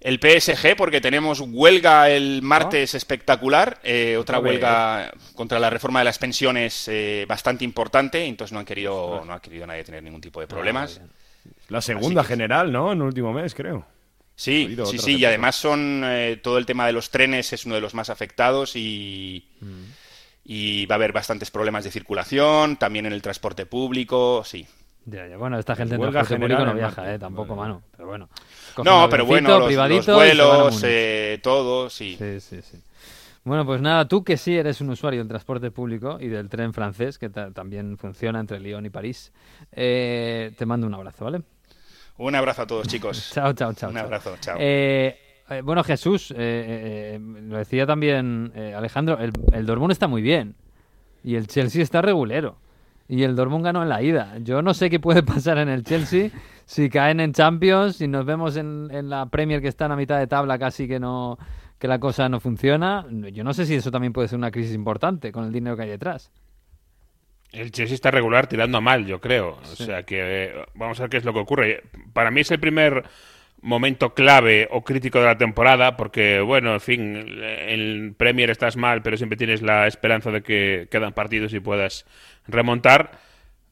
el PSG porque tenemos huelga el martes espectacular, eh, otra huelga contra la reforma de las pensiones eh, bastante importante, entonces no han querido, no ha querido nadie tener ningún tipo de problemas. La segunda general, ¿no? En el último mes, creo. Sí, sí, sí, y además son eh, todo el tema de los trenes es uno de los más afectados y, mm y va a haber bastantes problemas de circulación, también en el transporte público, sí. Bueno, esta gente en transporte público no viaja, eh, tampoco, mano, pero bueno. No, pero bueno, los, vuelos, eh, todo, sí. Sí, sí, sí. Bueno, pues nada, tú que sí eres un usuario del transporte público y del tren francés, que también funciona entre Lyon y París, eh, te mando un abrazo, ¿vale? Un abrazo a todos, chicos. chao, chao, chao. Un abrazo, chao. Eh, eh, bueno, Jesús, eh, eh, lo decía también Alejandro, el, el Dortmund está muy bien y el Chelsea está regulero. Y el Dortmund ganó en la ida. Yo no sé qué puede pasar en el Chelsea si caen en Champions, si nos vemos en, en la Premier que está a mitad de tabla casi que no que la cosa no funciona. Yo no sé si eso también puede ser una crisis importante con el dinero que hay detrás. El Chelsea está regular tirando a mal, yo creo. O sea que vamos a ver qué es lo que ocurre. Para mí es el primer momento clave o crítico de la temporada, porque, bueno, en fin, en Premier estás mal, pero siempre tienes la esperanza de que quedan partidos y puedas remontar.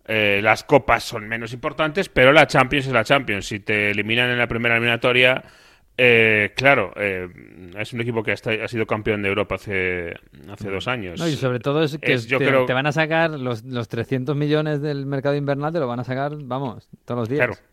Eh, las copas son menos importantes, pero la Champions es la Champions. Si te eliminan en la primera eliminatoria, eh, claro, eh, es un equipo que ha sido campeón de Europa hace, hace dos años. y sobre todo es que te, creo... te, van a sacar los, los 300 millones del mercado invernal, te lo van a sacar, vamos, todos los días. Claro.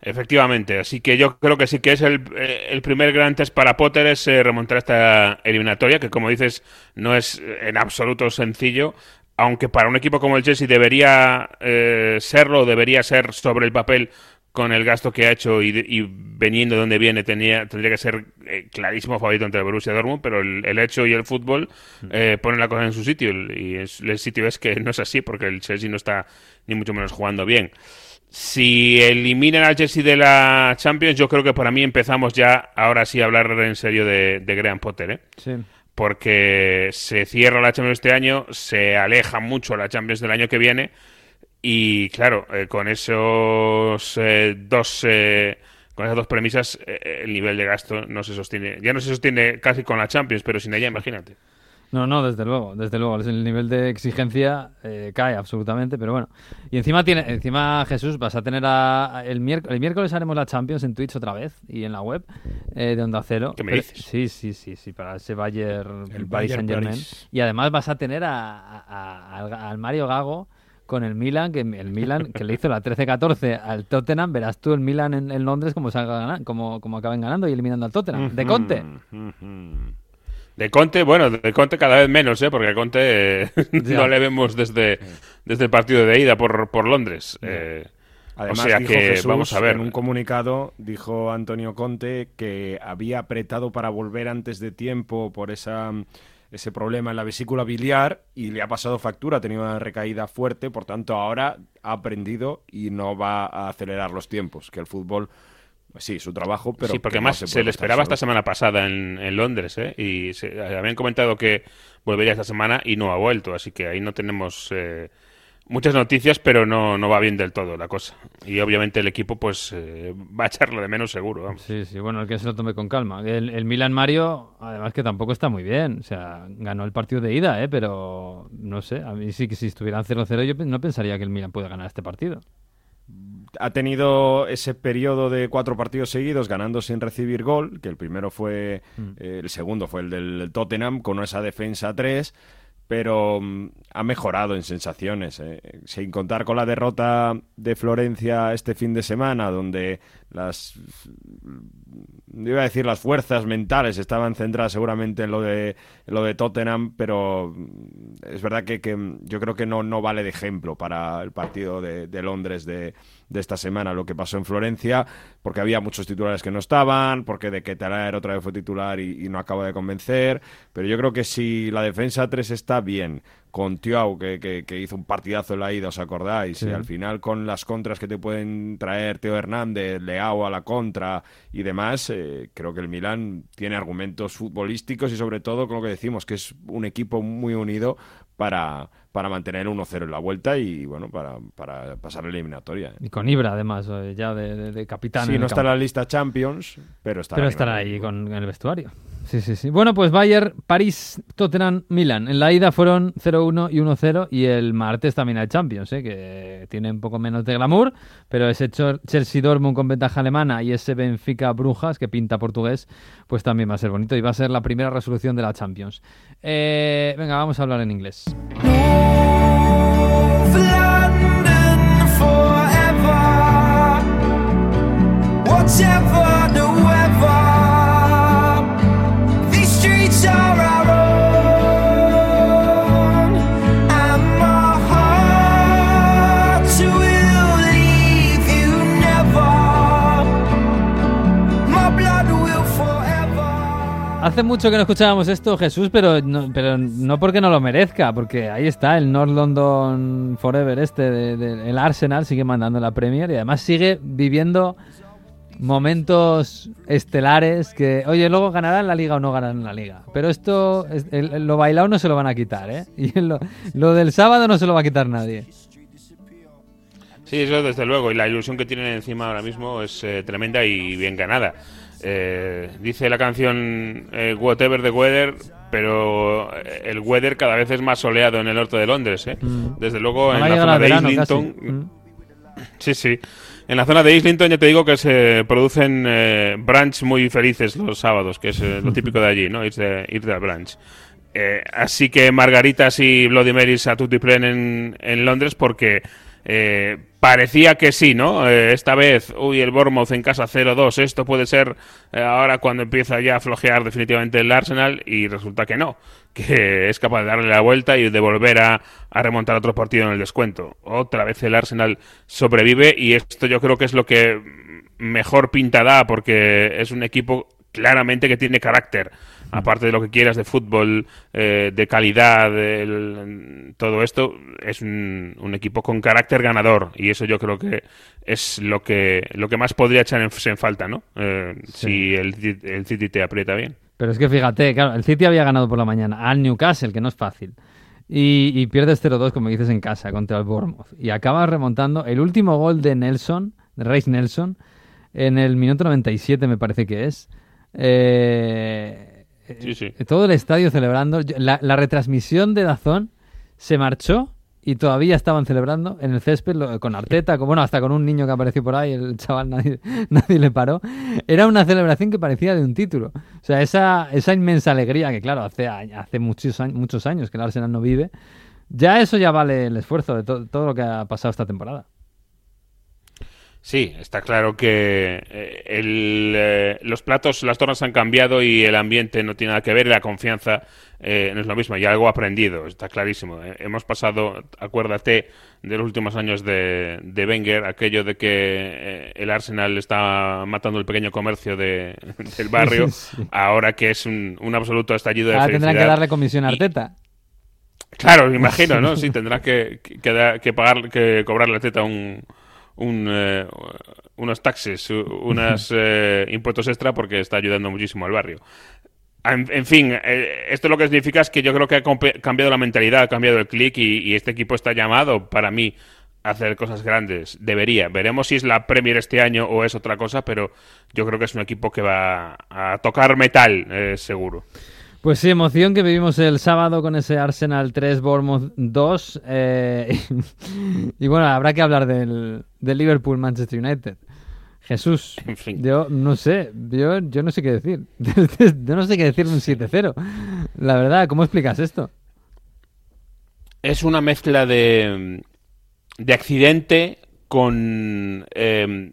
Efectivamente, así que yo creo que sí que es el, eh, primer gran test para Potter es eh, remontar esta eliminatoria, que como dices no es en absoluto sencillo, aunque para un equipo como el Chelsea debería eh, serlo, debería ser sobre el papel con el gasto que ha hecho y, veniendo de donde viene tenía, tendría que ser clarísimo favorito entre Borussia y Dortmund, pero el, hecho y el fútbol mm. ponen la cosa en su sitio y el sitio es que no es así porque el Chelsea no está ni mucho menos jugando bien si eliminan al Chelsea de la Champions, yo creo que para mí empezamos ya, ahora sí, a hablar en serio de, de Graham Potter, ¿eh? Sí. Porque se cierra la Champions este año, se aleja mucho la Champions del año que viene Y claro, eh, con esos eh, dos eh, con esas dos premisas eh, el nivel de gasto no se sostiene. Ya no se sostiene casi con la Champions, pero sin ella, imagínate. No, no, desde luego, desde luego. El nivel de exigencia eh, cae absolutamente, pero bueno. Y encima tiene, encima Jesús, vas a tener a, el, miércoles, el miércoles haremos la Champions en Twitch otra vez y en la web eh, de Onda Cero. ¿Qué me Pero- dices? Sí, sí, sí, sí, para ese Bayern, El Paris Bayern Saint Germain. Y además vas a tener a, al, Mario Gago con el Milan, que el Milan que le hizo la 13-14 al Tottenham, verás tú el Milan en, en Londres como, salga como, como acaben ganando y eliminando al Tottenham. De Conte. De Conte, bueno, de Conte cada vez menos, ¿eh? Porque a Conte eh, no le vemos desde, desde el partido de ida por, por Londres. Eh, Además, o sea dijo que Jesús, vamos a ver. en un comunicado, dijo Antonio Conte que había apretado para volver antes de tiempo por esa, ese problema en la vesícula biliar y le ha pasado factura, ha tenido una recaída fuerte, por tanto ahora ha aprendido y no va a acelerar los tiempos, que el fútbol, sí, su trabajo, pero... sí, porque no más se, le esperaba solo. esta semana pasada en, en Londres, ¿eh? Y se, habían comentado que volvería esta semana y no ha vuelto, así que ahí no tenemos eh, muchas noticias, pero no, no va bien del todo la cosa. Y obviamente el equipo pues eh, va a echarlo de menos seguro, vamos. Sí, sí, bueno, el que se lo tome con calma. El, el Milan Mario, además que tampoco está muy bien. O sea, ganó el partido de ida, ¿eh? pero no sé. A mí sí que si estuvieran 0-0 yo no pensaría que el Milan pueda ganar este partido. Ha tenido ese periodo de cuatro partidos seguidos ganando sin recibir gol, que el primero fue, eh, el segundo fue el del Tottenham con esa defensa 3, pero mm, ha mejorado en sensaciones, eh, sin contar con la derrota de Florencia este fin de semana, donde las iba a decir las fuerzas mentales estaban centradas seguramente en lo de lo de Tottenham, pero es verdad que, que, yo creo que no, no vale de ejemplo para el partido de, de Londres de, de esta semana lo que pasó en Florencia, porque había muchos titulares que no estaban, porque de que otra vez fue titular y, y no acaba de convencer, pero yo creo que si la defensa 3 está bien, con Tiao, que, que- que hizo un partidazo en la ida, ¿os acordáis? Sí. Y al final con las contras que te pueden traer Teo Hernández, Leao a la contra y demás, eh, creo que el Milan tiene argumentos futbolísticos y sobre todo con lo que decimos, que es un equipo muy unido para, para mantener 1-0 en la vuelta y bueno, para, para pasar la eliminatoria. ¿eh? Y con Ibra, además, eh, ya de, de- de capitán. Sí, no está en la lista Champions, pero está Pero estará ahí con en el vestuario. Sí, sí, sí. Bueno, pues Bayern, París, Tottenham, Milan. En la ida fueron 0-1 y 1-0 y el martes también hay Champions, ¿eh? que tiene un poco menos de glamour, pero ese Chelsea Dortmund con ventaja alemana y ese Benfica Brujas que pinta portugués, pues también va a ser bonito y va a ser la primera resolución de la Champions. Eh, venga, vamos a hablar en inglés. Hace mucho que no escuchábamos esto, Jesús, pero no, pero no porque no lo merezca, porque ahí está el North London Forever este, de- de- el Arsenal sigue mandando la Premier y además sigue viviendo momentos estelares que, oye, luego ganarán la liga o no ganarán la liga. Pero esto, es- el- lo bailado no se lo van a quitar, ¿eh? Y lo, lo del sábado no se lo va a quitar nadie. Sí, eso desde luego. Y la ilusión que tienen encima ahora mismo es eh, tremenda y bien ganada. Eh, dice la canción eh, Whatever the Weather, pero eh, el weather cada vez es más soleado en el norte de Londres. ¿eh? Mm. Desde luego en la zona de Islington. Mm. Sí, sí. En la zona de Islington ya te digo que se producen eh, brunch muy felices los sábados, que es eh, lo típico de allí, ¿no? Irse, irte al brunch. Eh, así que margaritas y Bloody Marys a tutti plen en, en Londres porque eh, parecía que sí, ¿no? Eh, esta vez, uy, el Bournemouth en casa 0-2, esto puede ser eh, ahora cuando empieza ya a flojear definitivamente el Arsenal y resulta que no, que es capaz de darle la vuelta y de volver a, a remontar otro partido en el descuento. Otra vez el Arsenal sobrevive y esto yo creo que es lo que mejor pinta da porque es un equipo claramente que tiene carácter. Aparte de lo que quieras de fútbol, eh, de calidad, el- todo esto, es un, un equipo con carácter ganador. Y eso yo creo que es lo que, lo que más podría echar en, en falta, ¿no? Eh, Si el, Ci- el City te aprieta bien. Pero es que fíjate, claro, el City había ganado por la mañana al Newcastle, que no es fácil. y, y pierdes 0-2, como dices, en casa contra el Bournemouth. Y acabas remontando el último gol de Nelson, de Reis Nelson, en el minuto 97, me parece que es. Eh, Sí. Todo el estadio celebrando. La, la retransmisión de Dazón se marchó y todavía estaban celebrando en el césped con Arteta, bueno, hasta con un niño que apareció por ahí, el chaval nadie, nadie le paró. Era una celebración que parecía de un título. O sea, esa, esa inmensa alegría que, claro, hace, hace muchos, muchos años que el Arsenal no vive, ya eso ya vale el esfuerzo de to- todo lo que ha pasado esta temporada. Sí, está claro que eh, el, eh, los platos, las tornas han cambiado y el ambiente no tiene nada que ver y la confianza eh, no es lo mismo. Y algo aprendido, está clarísimo. Eh, hemos pasado, acuérdate, de los últimos años de, de Wenger, aquello de que eh, el Arsenal está matando el pequeño comercio de- del barrio, ahora que es un, un absoluto estallido de Ahora tendrán que felicidad. darle comisión a Y- Arteta. Claro, me imagino, ¿no? Sí, tendrá que, que, que pagar, que cobrarle a Teta un, un, eh, unos taxes, unos eh, impuestos extra porque está ayudando muchísimo al barrio. En, en fin, eh, esto lo que significa es que yo creo que ha cambiado la mentalidad, ha cambiado el clic y, y este equipo está llamado, para mí, a hacer cosas grandes. Debería. Veremos si es la Premier este año o es otra cosa, pero yo creo que es un equipo que va a tocar metal, eh, seguro. Pues sí, emoción que vivimos el sábado con ese Arsenal 3, Bournemouth 2. eh, y bueno, habrá que hablar del, del Liverpool-Manchester United. Jesús, En fin. yo no sé, yo, yo no sé qué decir. yo no sé qué decir de un 7-0. La verdad, ¿cómo explicas esto? es una mezcla de, de accidente con eh,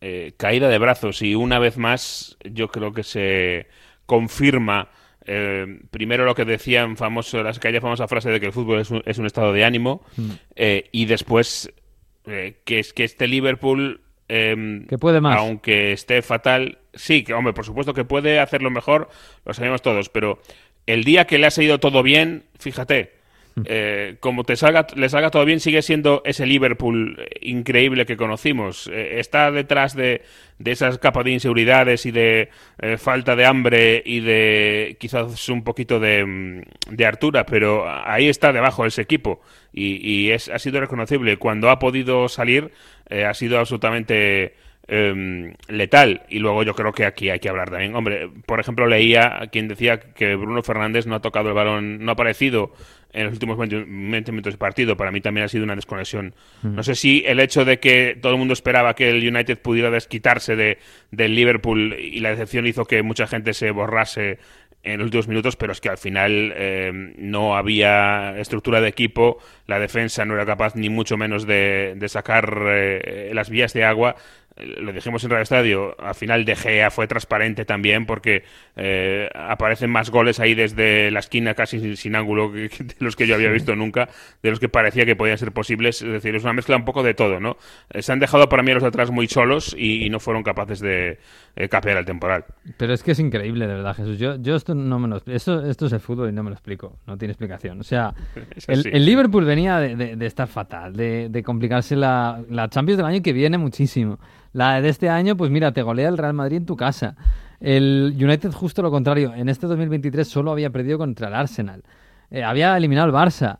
eh, caída de brazos y una vez más yo creo que se confirma eh, primero lo que decían famoso, las, aquella famosa frase de que el fútbol es un, es un estado de ánimo eh, y después eh, que es que este Liverpool eh, Que puede más. aunque esté fatal, sí, que hombre, por supuesto que puede hacerlo mejor, lo sabemos todos, pero el día que le ha salido todo bien, fíjate, eh, como te salga, le salga todo bien, sigue siendo ese Liverpool eh, increíble que conocimos. Eh, está detrás de, de esas capas de inseguridades y de eh, falta de hambre y de quizás un poquito de, mm, de hartura, pero ahí está debajo ese equipo y, y es, ha sido reconocible. Cuando ha podido salir, ha sido absolutamente em, letal. Y luego yo creo que aquí hay que hablar también. Hombre, por ejemplo, leía a quien decía que Bruno Fernández no ha tocado el balón, no ha aparecido en los últimos 20, 20 minutos de partido. Para mí también ha sido una desconexión. No sé si el hecho de que todo el mundo esperaba que el United pudiera desquitarse de, del Liverpool y la decepción hizo que mucha gente se borrase en los últimos minutos, pero es que al final eh, no había estructura de equipo, la defensa no era capaz ni mucho menos de, de sacar eh, las vías de agua. Lo dijimos en Radio Estadio, al final De Gea fue transparente también porque eh, aparecen más goles ahí desde la esquina casi sin, sin ángulo que, que de los que yo había visto nunca, de los que parecía que podían ser posibles. Es decir, es una mezcla un poco de todo, ¿no? Eh, se han dejado para mí a los de atrás muy solos y, y no fueron capaces de eh, capear el temporal. Pero es que es increíble, de verdad, Jesús. Yo, yo esto no me lo esto, esto es el fútbol y no me lo explico. No tiene explicación. O sea, el, el Liverpool venía de, de- de estar fatal, de, de complicarse la, la Champions del año que viene muchísimo. La de este año, pues mira, te golea el Real Madrid en tu casa. El United justo lo contrario. En este 2023 solo había perdido contra el Arsenal. Eh, había eliminado al Barça.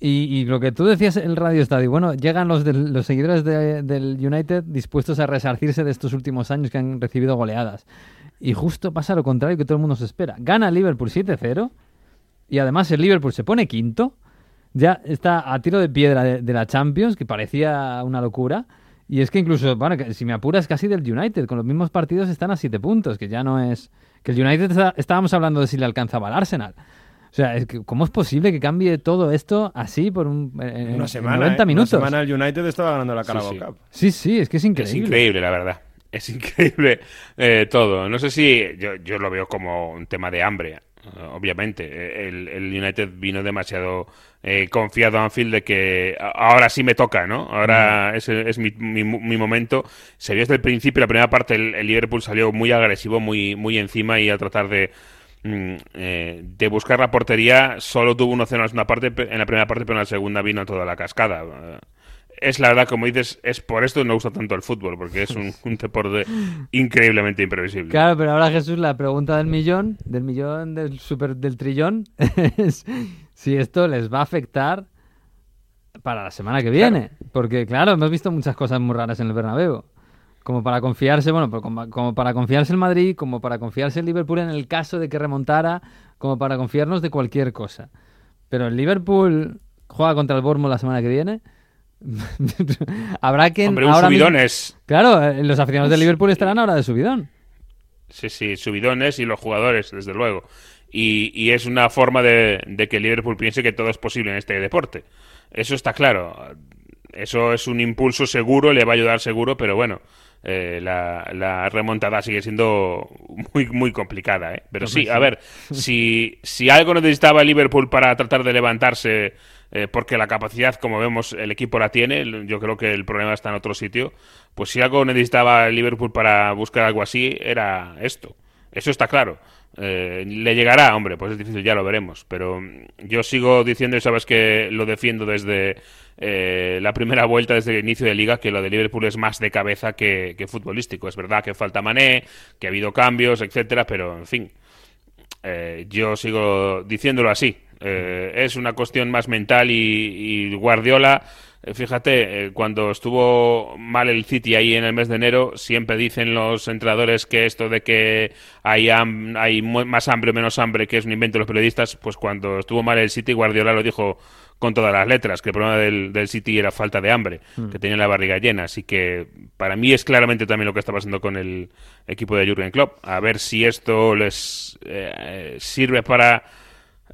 Y, lo que tú decías en el Radio Estadio, bueno, llegan los, del- los seguidores de- del United dispuestos a resarcirse de estos últimos años que han recibido goleadas. Y justo pasa lo contrario que todo el mundo se espera. Gana Liverpool 7-0 y además el Liverpool se pone quinto. Ya está a tiro de piedra de, de la Champions, que parecía una locura. Y es que incluso, bueno, si me apuras casi del United, con los mismos partidos están a siete puntos, que ya no es... Que el United está- estábamos hablando de si le alcanzaba al Arsenal. O sea, es que, ¿cómo es posible que cambie todo esto así por un, en, en Una semana, 90 ¿eh? minutos? Una semana el United estaba ganando la Carabao Sí, sí. Cup. Sí, sí, es que es increíble. Es increíble, la verdad. Es increíble eh, todo. No sé si yo, yo lo veo como un tema de hambre, eh, obviamente. Eh, El, el United vino demasiado eh, confiado a Anfield de que ahora sí me toca, ¿no? Ahora es, es mi, mi- mi momento. Se vio desde el principio, la primera parte, el, el Liverpool salió muy agresivo, muy, muy encima y a tratar de eh, de buscar la portería solo tuvo un 0 en la segunda parte pe- en la primera parte pero en la segunda vino toda la cascada Eh, es la verdad, como dices, es por esto no me gusta tanto el fútbol, porque es un, un deporte increíblemente imprevisible. Claro, pero ahora Jesús, la pregunta del millón, del millón, del super, del trillón, es si esto les va a afectar para la semana que viene. Porque, claro, hemos visto muchas cosas muy raras en el Bernabéu. Como para confiarse, bueno, como, como para confiarse el Madrid, como para confiarse el Liverpool en el caso de que remontara, como para confiarnos de cualquier cosa. Pero el Liverpool juega contra el Bournemouth la semana que viene. Habrá que Hombre, un ahora subidón mismo- es. Claro, eh, los aficionados del Liverpool estarán ahora de subidón. Sí, sí, subidones y los jugadores, desde luego. Y, y es una forma de, de que el Liverpool piense que todo es posible en este deporte. Eso está claro. Eso es un impulso seguro, le va a ayudar seguro, pero bueno, eh, la, la remontada sigue siendo muy, muy complicada. ¿eh? Pero sí, a ver, si, si algo necesitaba Liverpool para tratar de levantarse, eh, porque la capacidad, como vemos, el equipo la tiene, yo creo que el problema está en otro sitio, pues si algo necesitaba Liverpool para buscar algo así, era esto. Eso está claro. Eh, ¿Le llegará? Hombre, pues es difícil, ya lo veremos. Pero yo sigo diciendo, y sabes que lo defiendo desde eh, la primera vuelta, desde el inicio de liga, que lo de Liverpool es más de cabeza que, que futbolístico. Es verdad que falta Mané, que ha habido cambios, etcétera, pero en fin, eh, yo sigo diciéndolo así. Eh, es una cuestión más mental y, Guardiola, eh, fíjate, eh, cuando estuvo mal el City ahí en el mes de enero, siempre dicen los entrenadores que esto de que hay, hay más hambre o menos hambre, que es un invento de los periodistas, pues cuando estuvo mal el City, Guardiola lo dijo con todas las letras, que el problema del, del City era falta de hambre, que tenía la barriga llena. Así que para mí es claramente también lo que está pasando con el equipo de Jurgen Klopp. A ver si esto les eh, eh, sirve para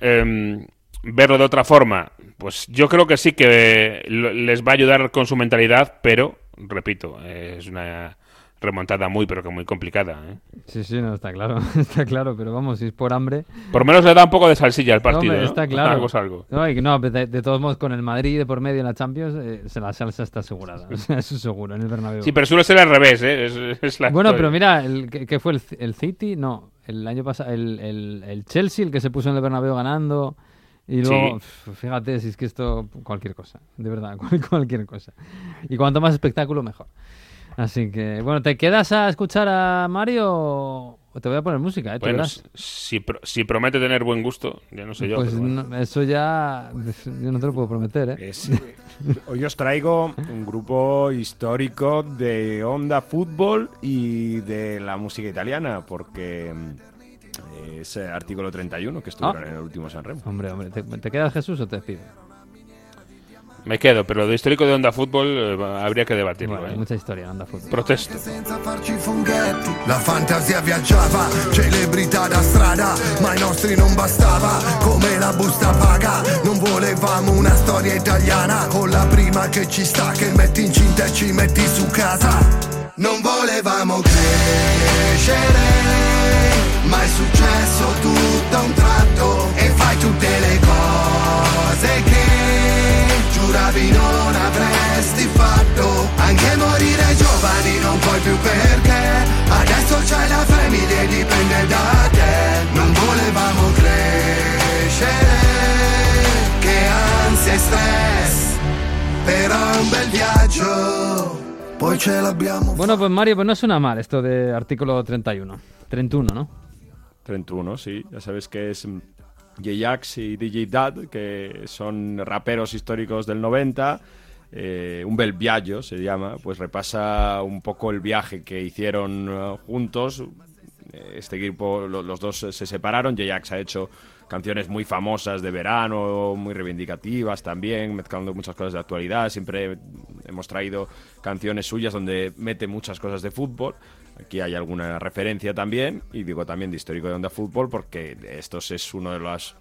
em, verlo de otra forma. Pues yo creo que sí que les va a ayudar con su mentalidad, pero, repito, eh, es una remontada muy, pero que muy complicada. ¿eh? Sí, sí, no, está claro, está claro, pero vamos, si es por hambre... Por lo menos le da un poco de salsilla al partido. Hombre, ¿no? está claro. Algo es algo. No, y que no, de, de todos modos, con el Madrid de por medio en la Champions, eh, se la salsa está asegurada. O sea, eso seguro, en el Bernabéu. Sí, pero suele ser al revés, ¿eh? Es, es la bueno, historia. pero mira, el, ¿qué, fue el, el City? No, el año pasado, el, el, el Chelsea, el que se puso en el Bernabéu ganando. Y luego, Sí. fíjate, si es que esto, cualquier cosa, de verdad, cual- cualquier cosa. Y cuanto más espectáculo, mejor. Así que, bueno, ¿te quedas a escuchar a Mario o te voy a poner música? ¿eh? Bueno, si, pro- si promete tener buen gusto, ya no sé yo. Pues pero bueno. no- eso ya, yo no te lo puedo prometer, ¿eh? Es- hoy os traigo un grupo histórico de onda fútbol y de la música italiana, porque mm, es eh, artículo 31 que estuvieron Ah. en el último San Remo. Hombre, hombre, ¿te, te quedas Jesús o te despido? Me quedo, pero de histórico de onda fútbol eh, habría que debatirlo. Bueno, hay ¿eh? mucha historia, anda fútbol. Protesto. i. La fantasia viaggiava, celebrità da strada, ma ai nostri non bastava, come la busta paga. Non volevamo una storia italiana, con la prima che ci sta, che metti incinta e ci metti su casa. Non volevamo crescere, ma è successo tutto a un tratto e fai tutte le cose che giuravi non avresti fatto Anche morire giovani non puoi più perché Adesso c'hai la famiglia e dipende da te Non volevamo crescere Che ansia e stress Però è un bel viaggio Poi ce l'abbiamo Bueno, pues Mario, pues no suena mal esto de artículo 31. 31, ¿no? 31, sí. Ya sabes que es J-Ax y DJ Dad, que son raperos históricos del 90. Eh, un bel viaggio se llama, pues repasa un poco el viaje que hicieron eh, juntos. Eh, Este equipo, lo- los dos se separaron. J-Ax ha hecho canciones muy famosas de verano, muy reivindicativas también, mezclando muchas cosas de actualidad. Siempre hemos traído canciones suyas donde mete muchas cosas de fútbol. Aquí hay alguna referencia también, y digo también de histórico de onda fútbol, porque estos es uno de los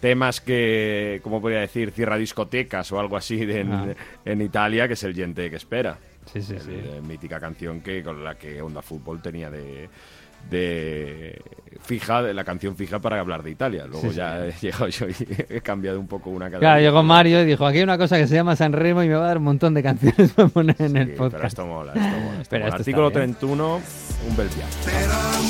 temas que, como podría decir, cierra discotecas o algo así de- en, Ah. en Italia, que es el Gente que espera. Sí, sí, sí. Mítica canción que con la que Onda Fútbol tenía de, de fija, de la canción fija para hablar de Italia. Luego Sí, ya he llegado yo y he cambiado un poco una Claro, cadena. llegó Mario y dijo, aquí hay una cosa que se llama San Remo y me va a dar un montón de canciones para poner en el pero podcast. esto mola, esto mola. esto Pero mola. esto está Artículo bien. 31, un bel un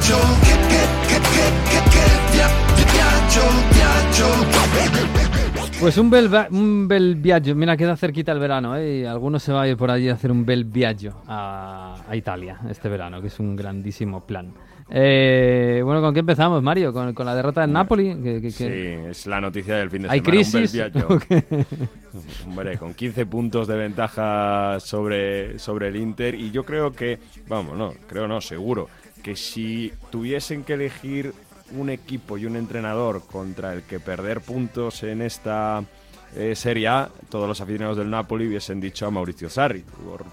Che Che viaggio Pues un bel, un bel viaggio, mira, queda cerquita el verano, ¿eh? Y algunos se va a ir por allí a hacer un bel viaggio a, a Italia este verano, que es un grandísimo plan. Eh, bueno, ¿con qué empezamos, Mario? ¿Con, con la derrota del Napoli? Sí, es la noticia del fin de ¿Hay semana. crisis? viaggio. ¿O qué? Hombre, con 15 puntos de ventaja sobre, sobre el Inter. Y yo creo que, vamos, no, creo no, seguro, que si tuviesen que elegir un equipo y un entrenador contra el que perder puntos en esta eh, Serie A, todos los aficionados del Napoli hubiesen dicho a Mauricio Sarri,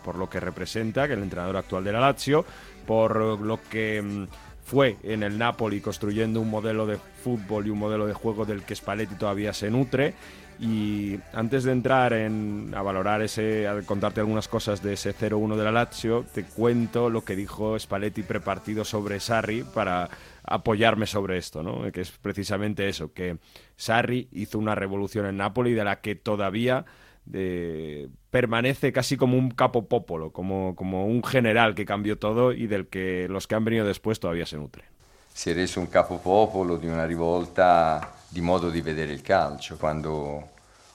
por, lo que representa, que el entrenador actual de la Lazio, por lo que mm, fue en el Napoli construyendo un modelo de fútbol y un modelo de juego del que Spalletti todavía se nutre. Y antes de entrar en, a valorar ese, a contarte algunas cosas de ese 0-1 de la Lazio, te cuento lo que dijo Spalletti prepartido sobre Sarri para apoyarme sobre esto, ¿no? Que es precisamente eso, que Sarri hizo una revolución en Napoli de la que todavía permanece casi como un capo popolo, como, como un general que cambió todo y del que los que han venido después todavía se nutren. si è reso un capopopolo di una rivolta di modo di vedere il calcio. Quando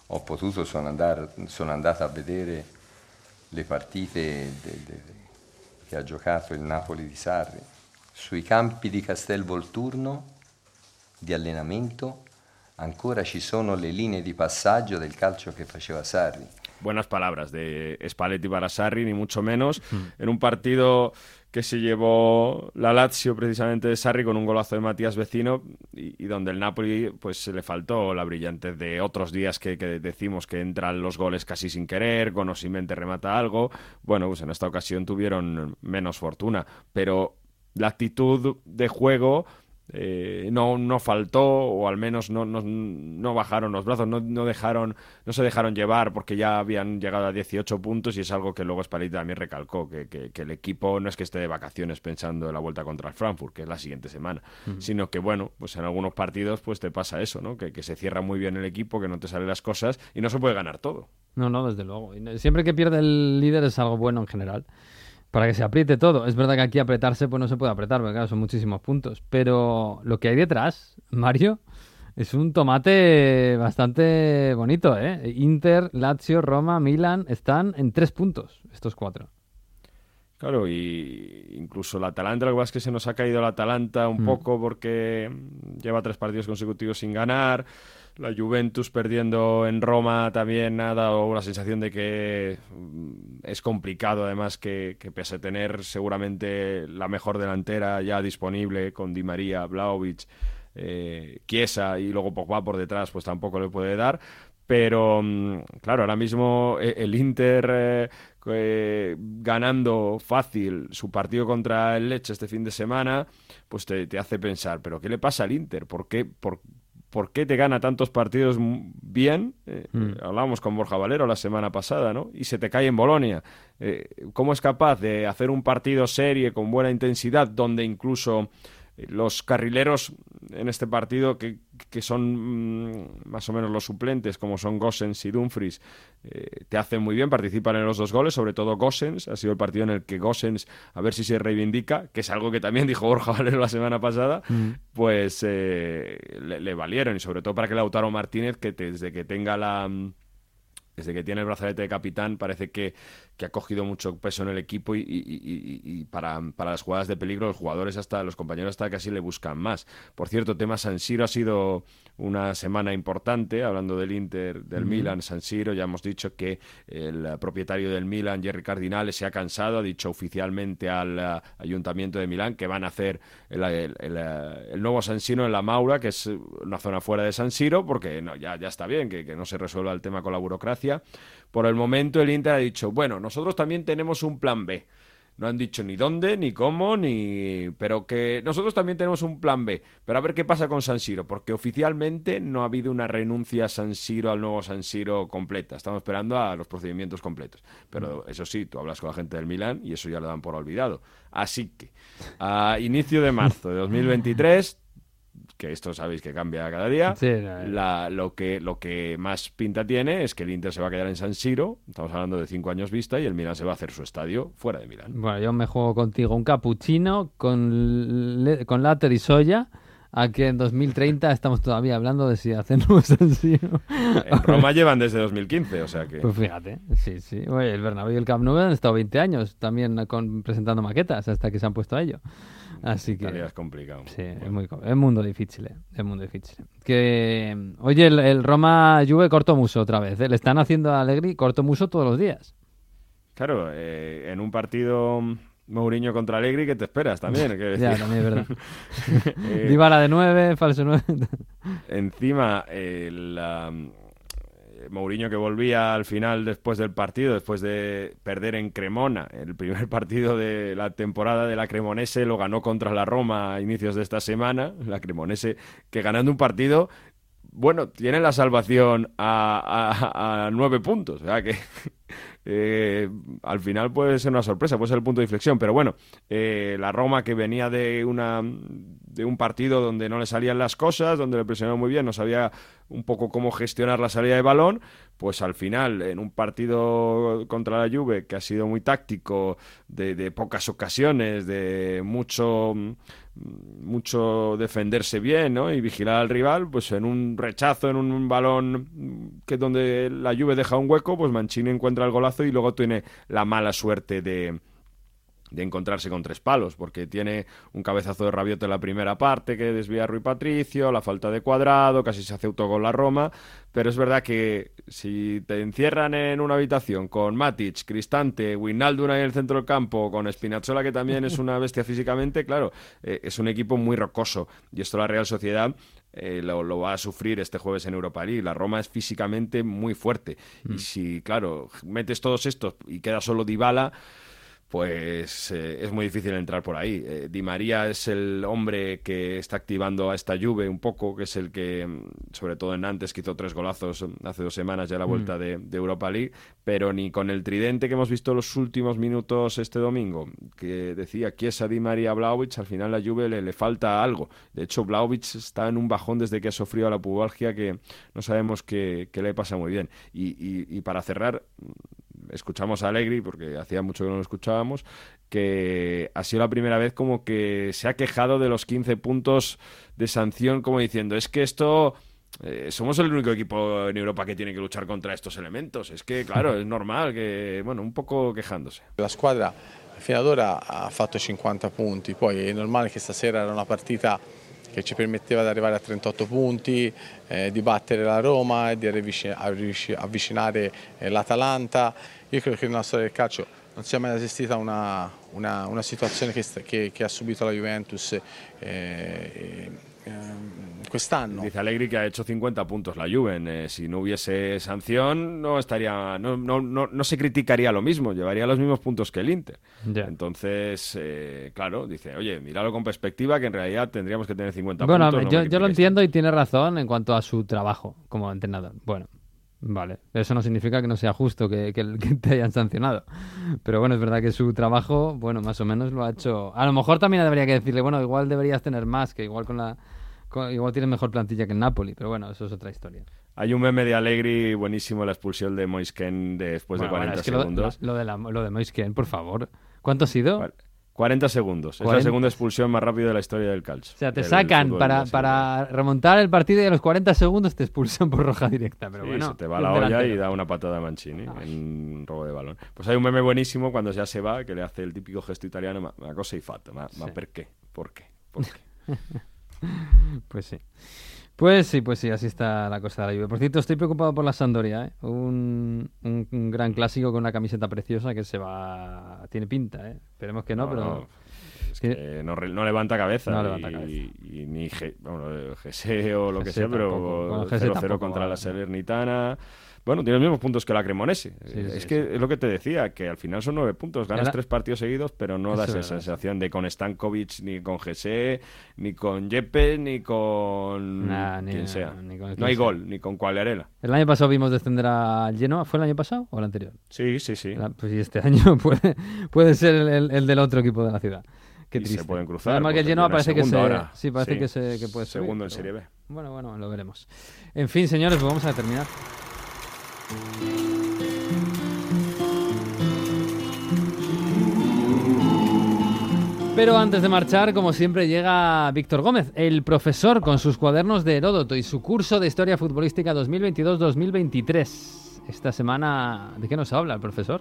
ho potuto sono, andar- sono andato a vedere le partite de- de- che ha giocato il Napoli di Sarri. Sui campi di Castelvolturno di allenamento ancora ci sono le linee di passaggio del calcio che faceva Sarri. buenas palabras de Spalletti para Sarri, ni mucho menos, en un partido que se llevó la Lazio precisamente de Sarri con un golazo de Matías Vecino y, donde el Napoli pues se le faltó la brillantez de otros días que, decimos que entran los goles casi sin querer, con Osimhen te remata algo, bueno, pues en esta ocasión tuvieron menos fortuna, pero la actitud de juego eh, no, no faltó o al menos no, no, no bajaron los brazos, no, no dejaron, no se dejaron llevar porque ya habían llegado a 18 puntos y es algo que luego Spalletti también recalcó, que, que- que el equipo no es que esté de vacaciones pensando en la vuelta contra el Frankfurt, que es la siguiente semana, sino que bueno, pues en algunos partidos pues te pasa eso, ¿no? Que, que se cierra muy bien el equipo, que no te salen las cosas y no se puede ganar todo. No, no, desde luego. Siempre que pierde el líder es algo bueno en general. Para que se apriete todo. Es verdad que aquí apretarse pues no se puede apretar, porque claro, son muchísimos puntos. Pero lo que hay detrás, Mario, es un tomate bastante bonito, ¿eh? Inter, Lazio, Roma, Milan están en tres puntos, estos cuatro. Claro, y incluso la Atalanta, lo que pasa es que se nos ha caído la Atalanta un Mm. poco porque lleva tres partidos consecutivos sin ganar. La Juventus perdiendo en Roma también ha dado la sensación de que mm, es complicado, además, que, que pese a tener seguramente la mejor delantera ya disponible con Di María, Vlaovic, eh, Chiesa y luego Pogba por detrás, pues tampoco le puede dar. Pero, mm, claro, ahora mismo eh, el Inter eh, eh, ganando fácil su partido contra el Leche este fin de semana, pues te, te hace pensar, ¿pero qué le pasa al Inter? ¿Por qué, por, por qué te gana tantos partidos bien? Eh, Mm. Hablábamos con Borja Valero la semana pasada, ¿no? Y se te cae en Bolonia. Eh, ¿Cómo es capaz de hacer un partido serie con buena intensidad donde incluso los carrileros en este partido que, que son mm, más o menos los suplentes como son Gossens y Dumfries eh, te hacen muy bien, participan en los dos goles, sobre todo Gossens, ha sido el partido en el que Gossens a ver si se reivindica, que es algo que también dijo Borja Valero la semana pasada, Mm. pues eh, le, le valieron y sobre todo para que Lautaro Martínez, que te- desde que tenga la... mm, desde que tiene el brazalete de capitán, parece que, que ha cogido mucho peso en el equipo y, y- y- y- y para, para las jugadas de peligro los jugadores hasta los compañeros hasta casi le buscan más. Por cierto, tema San Siro ha sido una semana importante, hablando del Inter, del. Milan, San Siro, ya hemos dicho que el propietario del Milan, Jerry Cardinale, se ha cansado, ha dicho oficialmente al eh, Ayuntamiento de Milán que van a hacer el, el- el, el nuevo San Siro en la Maura, que es una zona fuera de San Siro, porque no, ya, ya está bien, que, que no se resuelva el tema con la burocracia. Por el momento el Inter ha dicho, bueno, nosotros también tenemos un plan B. No han dicho ni dónde, ni cómo, ni... Pero que nosotros también tenemos un plan B. Pero a ver qué pasa con San Siro, porque oficialmente no ha habido una renuncia a San Siro, al nuevo San Siro completa. Estamos esperando a los procedimientos completos. Pero eso sí, tú hablas con la gente del Milán y eso ya lo dan por olvidado. Así que, a inicio de marzo de 2023 que esto sabéis que cambia cada día. Sí, no, La- lo, que, lo que más pinta tiene es que el Inter se va a quedar en San Siro, estamos hablando de cinco años vista, y el Milan se va a hacer su estadio fuera de Milán. Bueno, yo me juego contigo un cappuccino con, le- con latte di soya a que en 2030 estamos todavía hablando de si hacemos así. ¿no? En Roma llevan desde 2015, o sea que... Pues fíjate, sí, sí. Oye, el Bernabéu y el Camp Nou han estado 20 años también con, presentando maquetas hasta que se han puesto a ello. Así que... Italia es complicado. Sí, es muy co- es mundo difícil, eh, es mundo difícil. Que, oye, el, el Roma Juve corto muso otra vez, ¿eh? le están haciendo a Allegri corto muso todos los días. Claro, eh, en un partido Mourinho contra Allegri, ¿qué te esperas también? Ya, también es verdad. Eh, de 9, falso 9. Encima, eh, la- eh, Mourinho que volvía al final después del partido, después de perder en Cremona, el primer partido de la temporada de la Cremonese lo ganó contra la Roma a inicios de esta semana, la Cremonese que ganando un partido, bueno, tiene la salvación a, nueve puntos, o sea que eh, al final puede ser una sorpresa, puede ser el punto de inflexión, pero bueno, eh, la Roma que venía de una de un partido donde no le salían las cosas, donde le presionó muy bien, no sabía un poco cómo gestionar la salida de balón, pues al final en un partido contra la Juve que ha sido muy táctico, de, de pocas ocasiones, de mucho mucho defenderse bien ¿no? y vigilar al rival, pues en un rechazo, en un balón que donde la Juve deja un hueco, pues Mancini encuentra el golazo y luego tiene la mala suerte de, de encontrarse con tres palos, porque tiene un cabezazo de Rabiot en la primera parte que desvía a Rui Patricio, la falta de cuadrado, casi se hace autogol la Roma, pero es verdad que si te encierran en una habitación con Matic, Cristante, Wijnaldum ahí en el centro del campo, con Spinazzola que también es una bestia físicamente, claro, eh, es un equipo muy rocoso y esto la Real Sociedad eh, lo, lo va a sufrir este jueves en Europa League. La Roma es físicamente muy fuerte y si, claro, metes todos estos y queda solo Dybala, pues eh, es muy difícil entrar por ahí. Eh, Di María es el hombre que está activando a esta Juve un poco, que es el que, mm, sobre todo en Nantes, que hizo tres golazos mm, hace dos semanas ya a la vuelta de, de Europa League, pero ni con el tridente que hemos visto los últimos minutos este domingo, que decía Chiesa, Di María, Blaovic, al final a la Juve le, le falta algo. De hecho, Blaovic está en un bajón desde que ha sufrido la pubalgia que no sabemos qué, qué le pasa muy bien. Y, y- y para cerrar, escuchamos a Allegri, porque hacía mucho que no lo escuchábamos, que ha sido la primera vez como que se ha quejado de los 15 puntos de sanción, como diciendo, es que esto... eh, somos el único equipo en Europa che tiene que luchar contra estos elementos. Es que, claro, es normal que, bueno, un poco quejándose. La squadra fino ad ora ha fatto 50 punti, poi è normale che stasera era una partita che ci permetteva di arrivare a 38 punti, eh, di battere la Roma e di avvici- avvici- avvicinare eh, l'Atalanta. Io credo che nella storia del calcio non sia mai esistita una, una- una situazione che, che- che ha subito la Juventus eh, quest'anno. Dice Allegri que ha hecho 50 puntos la Juven. Eh, si no hubiese sanción, no estaría, no, no, no, no se criticaría lo mismo, llevaría los mismos puntos que el Inter. Entonces, eh, claro, dice, oye, míralo con perspectiva, que en realidad tendríamos que tener 50 Bueno, puntos. no yo, lo entiendo y tiene razón en cuanto a su trabajo como entrenador. Bueno, vale. Eso no significa que no sea justo que, que- que te hayan sancionado. Pero bueno, es verdad que su trabajo, bueno, más o menos lo ha hecho. A lo mejor también habría que decirle, bueno, igual deberías tener más, que igual con la. Igual tienes mejor plantilla que el Napoli, pero bueno, eso es otra historia. Hay un meme de Allegri buenísimo, la expulsión de Moisken después Bueno, de bueno, 40 es que lo- segundos. Lo, de, la, lo de Moisken, por favor. ¿Cuánto ha sido? 40 segundos. Es la 40. segunda expulsión más rápida de la historia del calcio. O sea, te del sacan para, para remontar el partido y a los 40 segundos te expulsan por roja directa. Pero Sí, bueno, se te va la olla delantero. y da una patada a Mancini en un robo de balón. Pues hay un meme buenísimo cuando ya se va que le hace el típico gesto italiano, ma cosa hai fatto? Ma, ma Sí. perché? ¿Por qué? ¿Por qué? Pues sí. Pues sí, pues sí, así está la cosa de la Juve. Por cierto, estoy preocupado por la Sampdoria, ¿eh? Un, un- un gran clásico con una camiseta preciosa que se va... Tiene pinta, ¿eh? Esperemos que no, No, pero... no. Es que- que no, levanta cabeza. No y, levanta cabeza. y ni G, bueno, eh, GC o lo que GC sea, tampoco. Pero GC 0-0 tampoco contra la. Salernitana. Bueno, tiene los mismos puntos que la Cremonese. Sí, Eh, sí, es sí. que es lo que te decía, que al final son nueve puntos. Ganas tres partidos seguidos, pero no Eso das es esa sensación de con Stankovic, ni con GC, ni con Jeppe, ni con Nah, ni- quien sea. ni con no hay sea. gol, ni con Quagliarella. El año pasado vimos descender al Genoa. ¿Fue el año pasado o el anterior? Sí, sí, sí. Pues y este año puede, puede ser el, el- el del otro equipo de la ciudad. Qué Y se triste. pueden cruzar, Además que el porque Genoa parece que se, ahora. sí, parece Sí. que se que puede subir, Segundo en Serie B. Bueno, bueno, lo veremos. En fin, señores, pues vamos a terminar. Pero antes de marchar, como siempre, llega Víctor Gómez, el profesor, con sus cuadernos de Heródoto y su curso de Historia Futbolística 2022-2023. Esta semana, ¿de qué nos habla el profesor?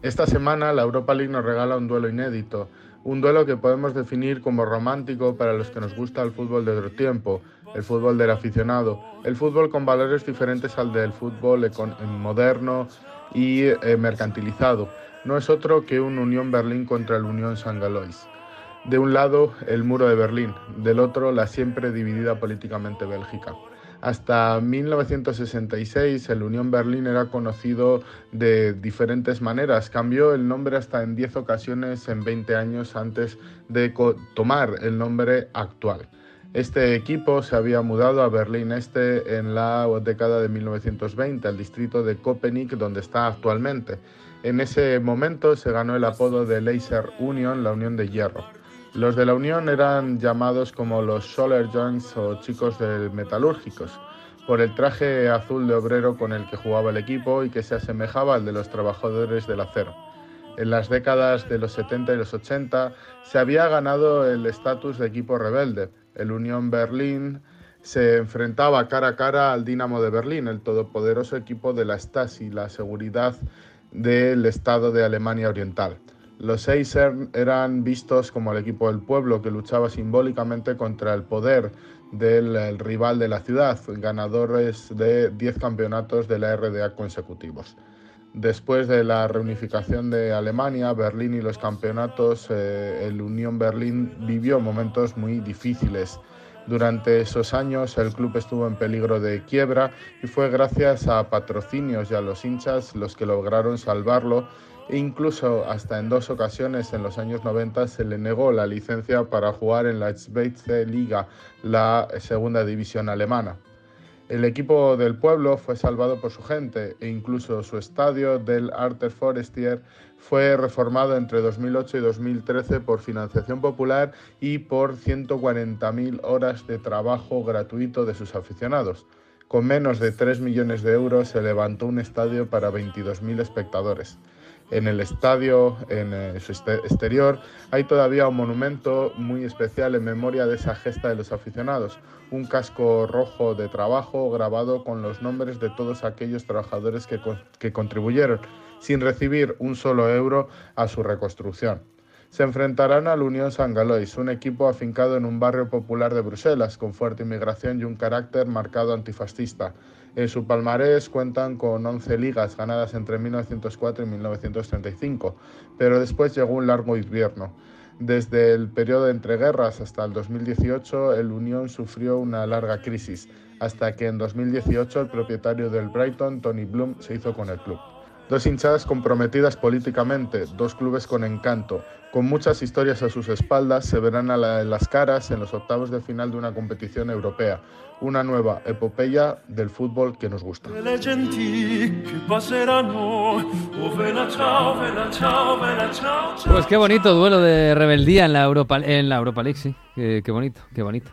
Esta semana la Europa League nos regala un duelo inédito, un duelo que podemos definir como romántico para los que nos gusta el fútbol de otro tiempo, el fútbol del aficionado, el fútbol con valores diferentes al del fútbol moderno y eh, mercantilizado. No es otro que un Unión Berlín contra el Unión San Galois. De un lado, el muro de Berlín, del otro, la siempre dividida políticamente Bélgica. Hasta 1966 el Unión Berlín era conocido de diferentes maneras. Cambió el nombre hasta en 10 ocasiones en 20 años antes de tomar el nombre actual. Este equipo se había mudado a Berlín Este en la década de 1920, al distrito de Köpenick, donde está actualmente. En ese momento se ganó el apodo de Laser Union, la Unión de Hierro. Los de la Unión eran llamados como los Solar Junks o chicos de metalúrgicos, por el traje azul de obrero con el que jugaba el equipo y que se asemejaba al de los trabajadores del acero. En las décadas de los 70 y los 80 se había ganado el estatus de equipo rebelde. El Unión Berlín se enfrentaba cara a cara al Dinamo de Berlín, el todopoderoso equipo de la Stasi, la seguridad del Estado de Alemania Oriental. Los seis eran vistos como el equipo del pueblo que luchaba simbólicamente contra el poder del rival de la ciudad, ganadores de 10 campeonatos de la RDA consecutivos. Después de la reunificación de Alemania, Berlín y los campeonatos, eh, el Unión Berlín vivió momentos muy difíciles. Durante esos años el club estuvo en peligro de quiebra y fue gracias a patrocinios y a los hinchas los que lograron salvarlo e incluso hasta en dos ocasiones en los años 90 se le negó la licencia para jugar en la Schweizer Liga, la segunda división alemana. El equipo del pueblo fue salvado por su gente e incluso su estadio del Arter Forestier fue reformado entre 2008 y 2013 por financiación popular y por 140.000 horas de trabajo gratuito de sus aficionados. Con menos de 3 millones de euros se levantó un estadio para 22.000 espectadores en el estadio, en su exterior, hay todavía un monumento muy especial en memoria de esa gesta de los aficionados, un casco rojo de trabajo grabado con los nombres de todos aquellos trabajadores que, que contribuyeron, sin recibir un solo euro, a su reconstrucción. Se enfrentarán al Unión San Galois, un equipo afincado en un barrio popular de Bruselas, con fuerte inmigración y un carácter marcado antifascista. En su palmarés cuentan con 11 ligas ganadas entre 1904 y 1935, pero después llegó un largo invierno. Desde el periodo de entreguerras hasta el 2018, el Unión sufrió una larga crisis, hasta que en 2018 el propietario del Brighton, Tony Bloom, se hizo con el club. Dos hinchadas comprometidas políticamente, dos clubes con encanto, con muchas historias a sus espaldas, se verán a las caras en los octavos de final de una competición europea, una nueva epopeya del fútbol que nos gusta. Pues qué bonito duelo de rebeldía en la Europa, en la Europa League, sí. Qué, qué bonito, qué bonito.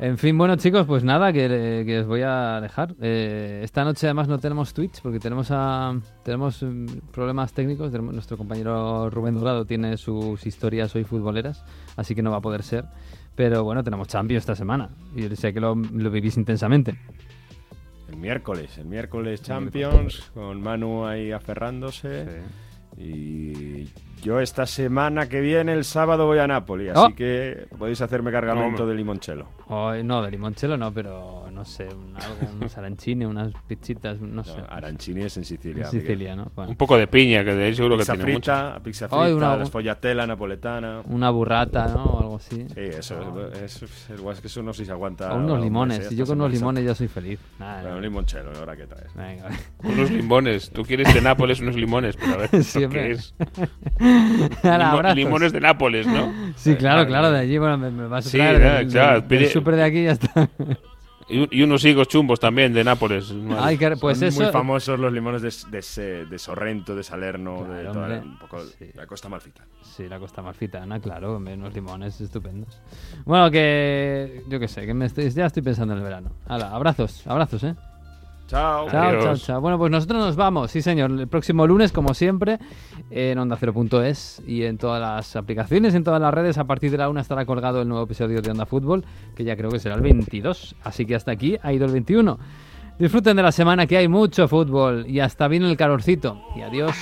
En fin, bueno chicos, pues nada, que, os voy a dejar. Eh, esta noche además no tenemos Twitch porque tenemos a, tenemos mm, problemas técnicos. Nuestro compañero Rubén Dorado tiene sus historias hoy futboleras, así que no va a poder ser. Pero bueno, tenemos Champions esta semana y sé que lo, vivís intensamente. El miércoles, el miércoles Champions, con Manu ahí aferrándose. Y yo esta semana que viene, el sábado, voy a Nápoles, así oh. que podéis hacerme cargamento de limoncello. no, de limoncello no, pero no sé, algo, unos arancini, unas pizzitas, no, sé. Arancini es en Sicilia. En Sicilia, ¿no? Un poco de piña, que de ahí seguro pizza que tiene frita, Pizza frita, una... sfogliatella napoletana. Una burrata, ¿no? O algo así. Sí, eso, es, es, que eso no sé si se aguanta. O unos limones, si yo con unos limones ya soy feliz. Nada, un limoncello, ahora qué traes. Venga. unos limones, tú quieres de Nápoles unos limones, pero a ver, ¿qué es? limones de Nápoles, ¿no? Sí, claro, claro, de allí, bueno, me, vas a traer sí, del, súper de aquí ya está. Y, unos higos chumbos también de Nápoles. Ay, pues Son eso... muy famosos los limones de, de, Sorrento, de Salerno, de toda un poco la Costa Malfita. Sí, la Costa Malfitana, claro, unos limones estupendos. Bueno, que yo qué sé, que me estoy, ya estoy pensando en el verano. Hala, abrazos, abrazos, ¿eh? Chao. Chao, Adiós. chao, chao. Bueno, pues nosotros nos vamos, sí señor, el próximo lunes, como siempre, en Onda Cero.es y en todas las aplicaciones, en todas las redes. A partir de la una estará colgado el nuevo episodio de Onda Fútbol, que ya creo que será el 22. Así que hasta aquí ha ido el 21. Disfruten de la semana, que hay mucho fútbol y hasta viene el calorcito. Y adiós.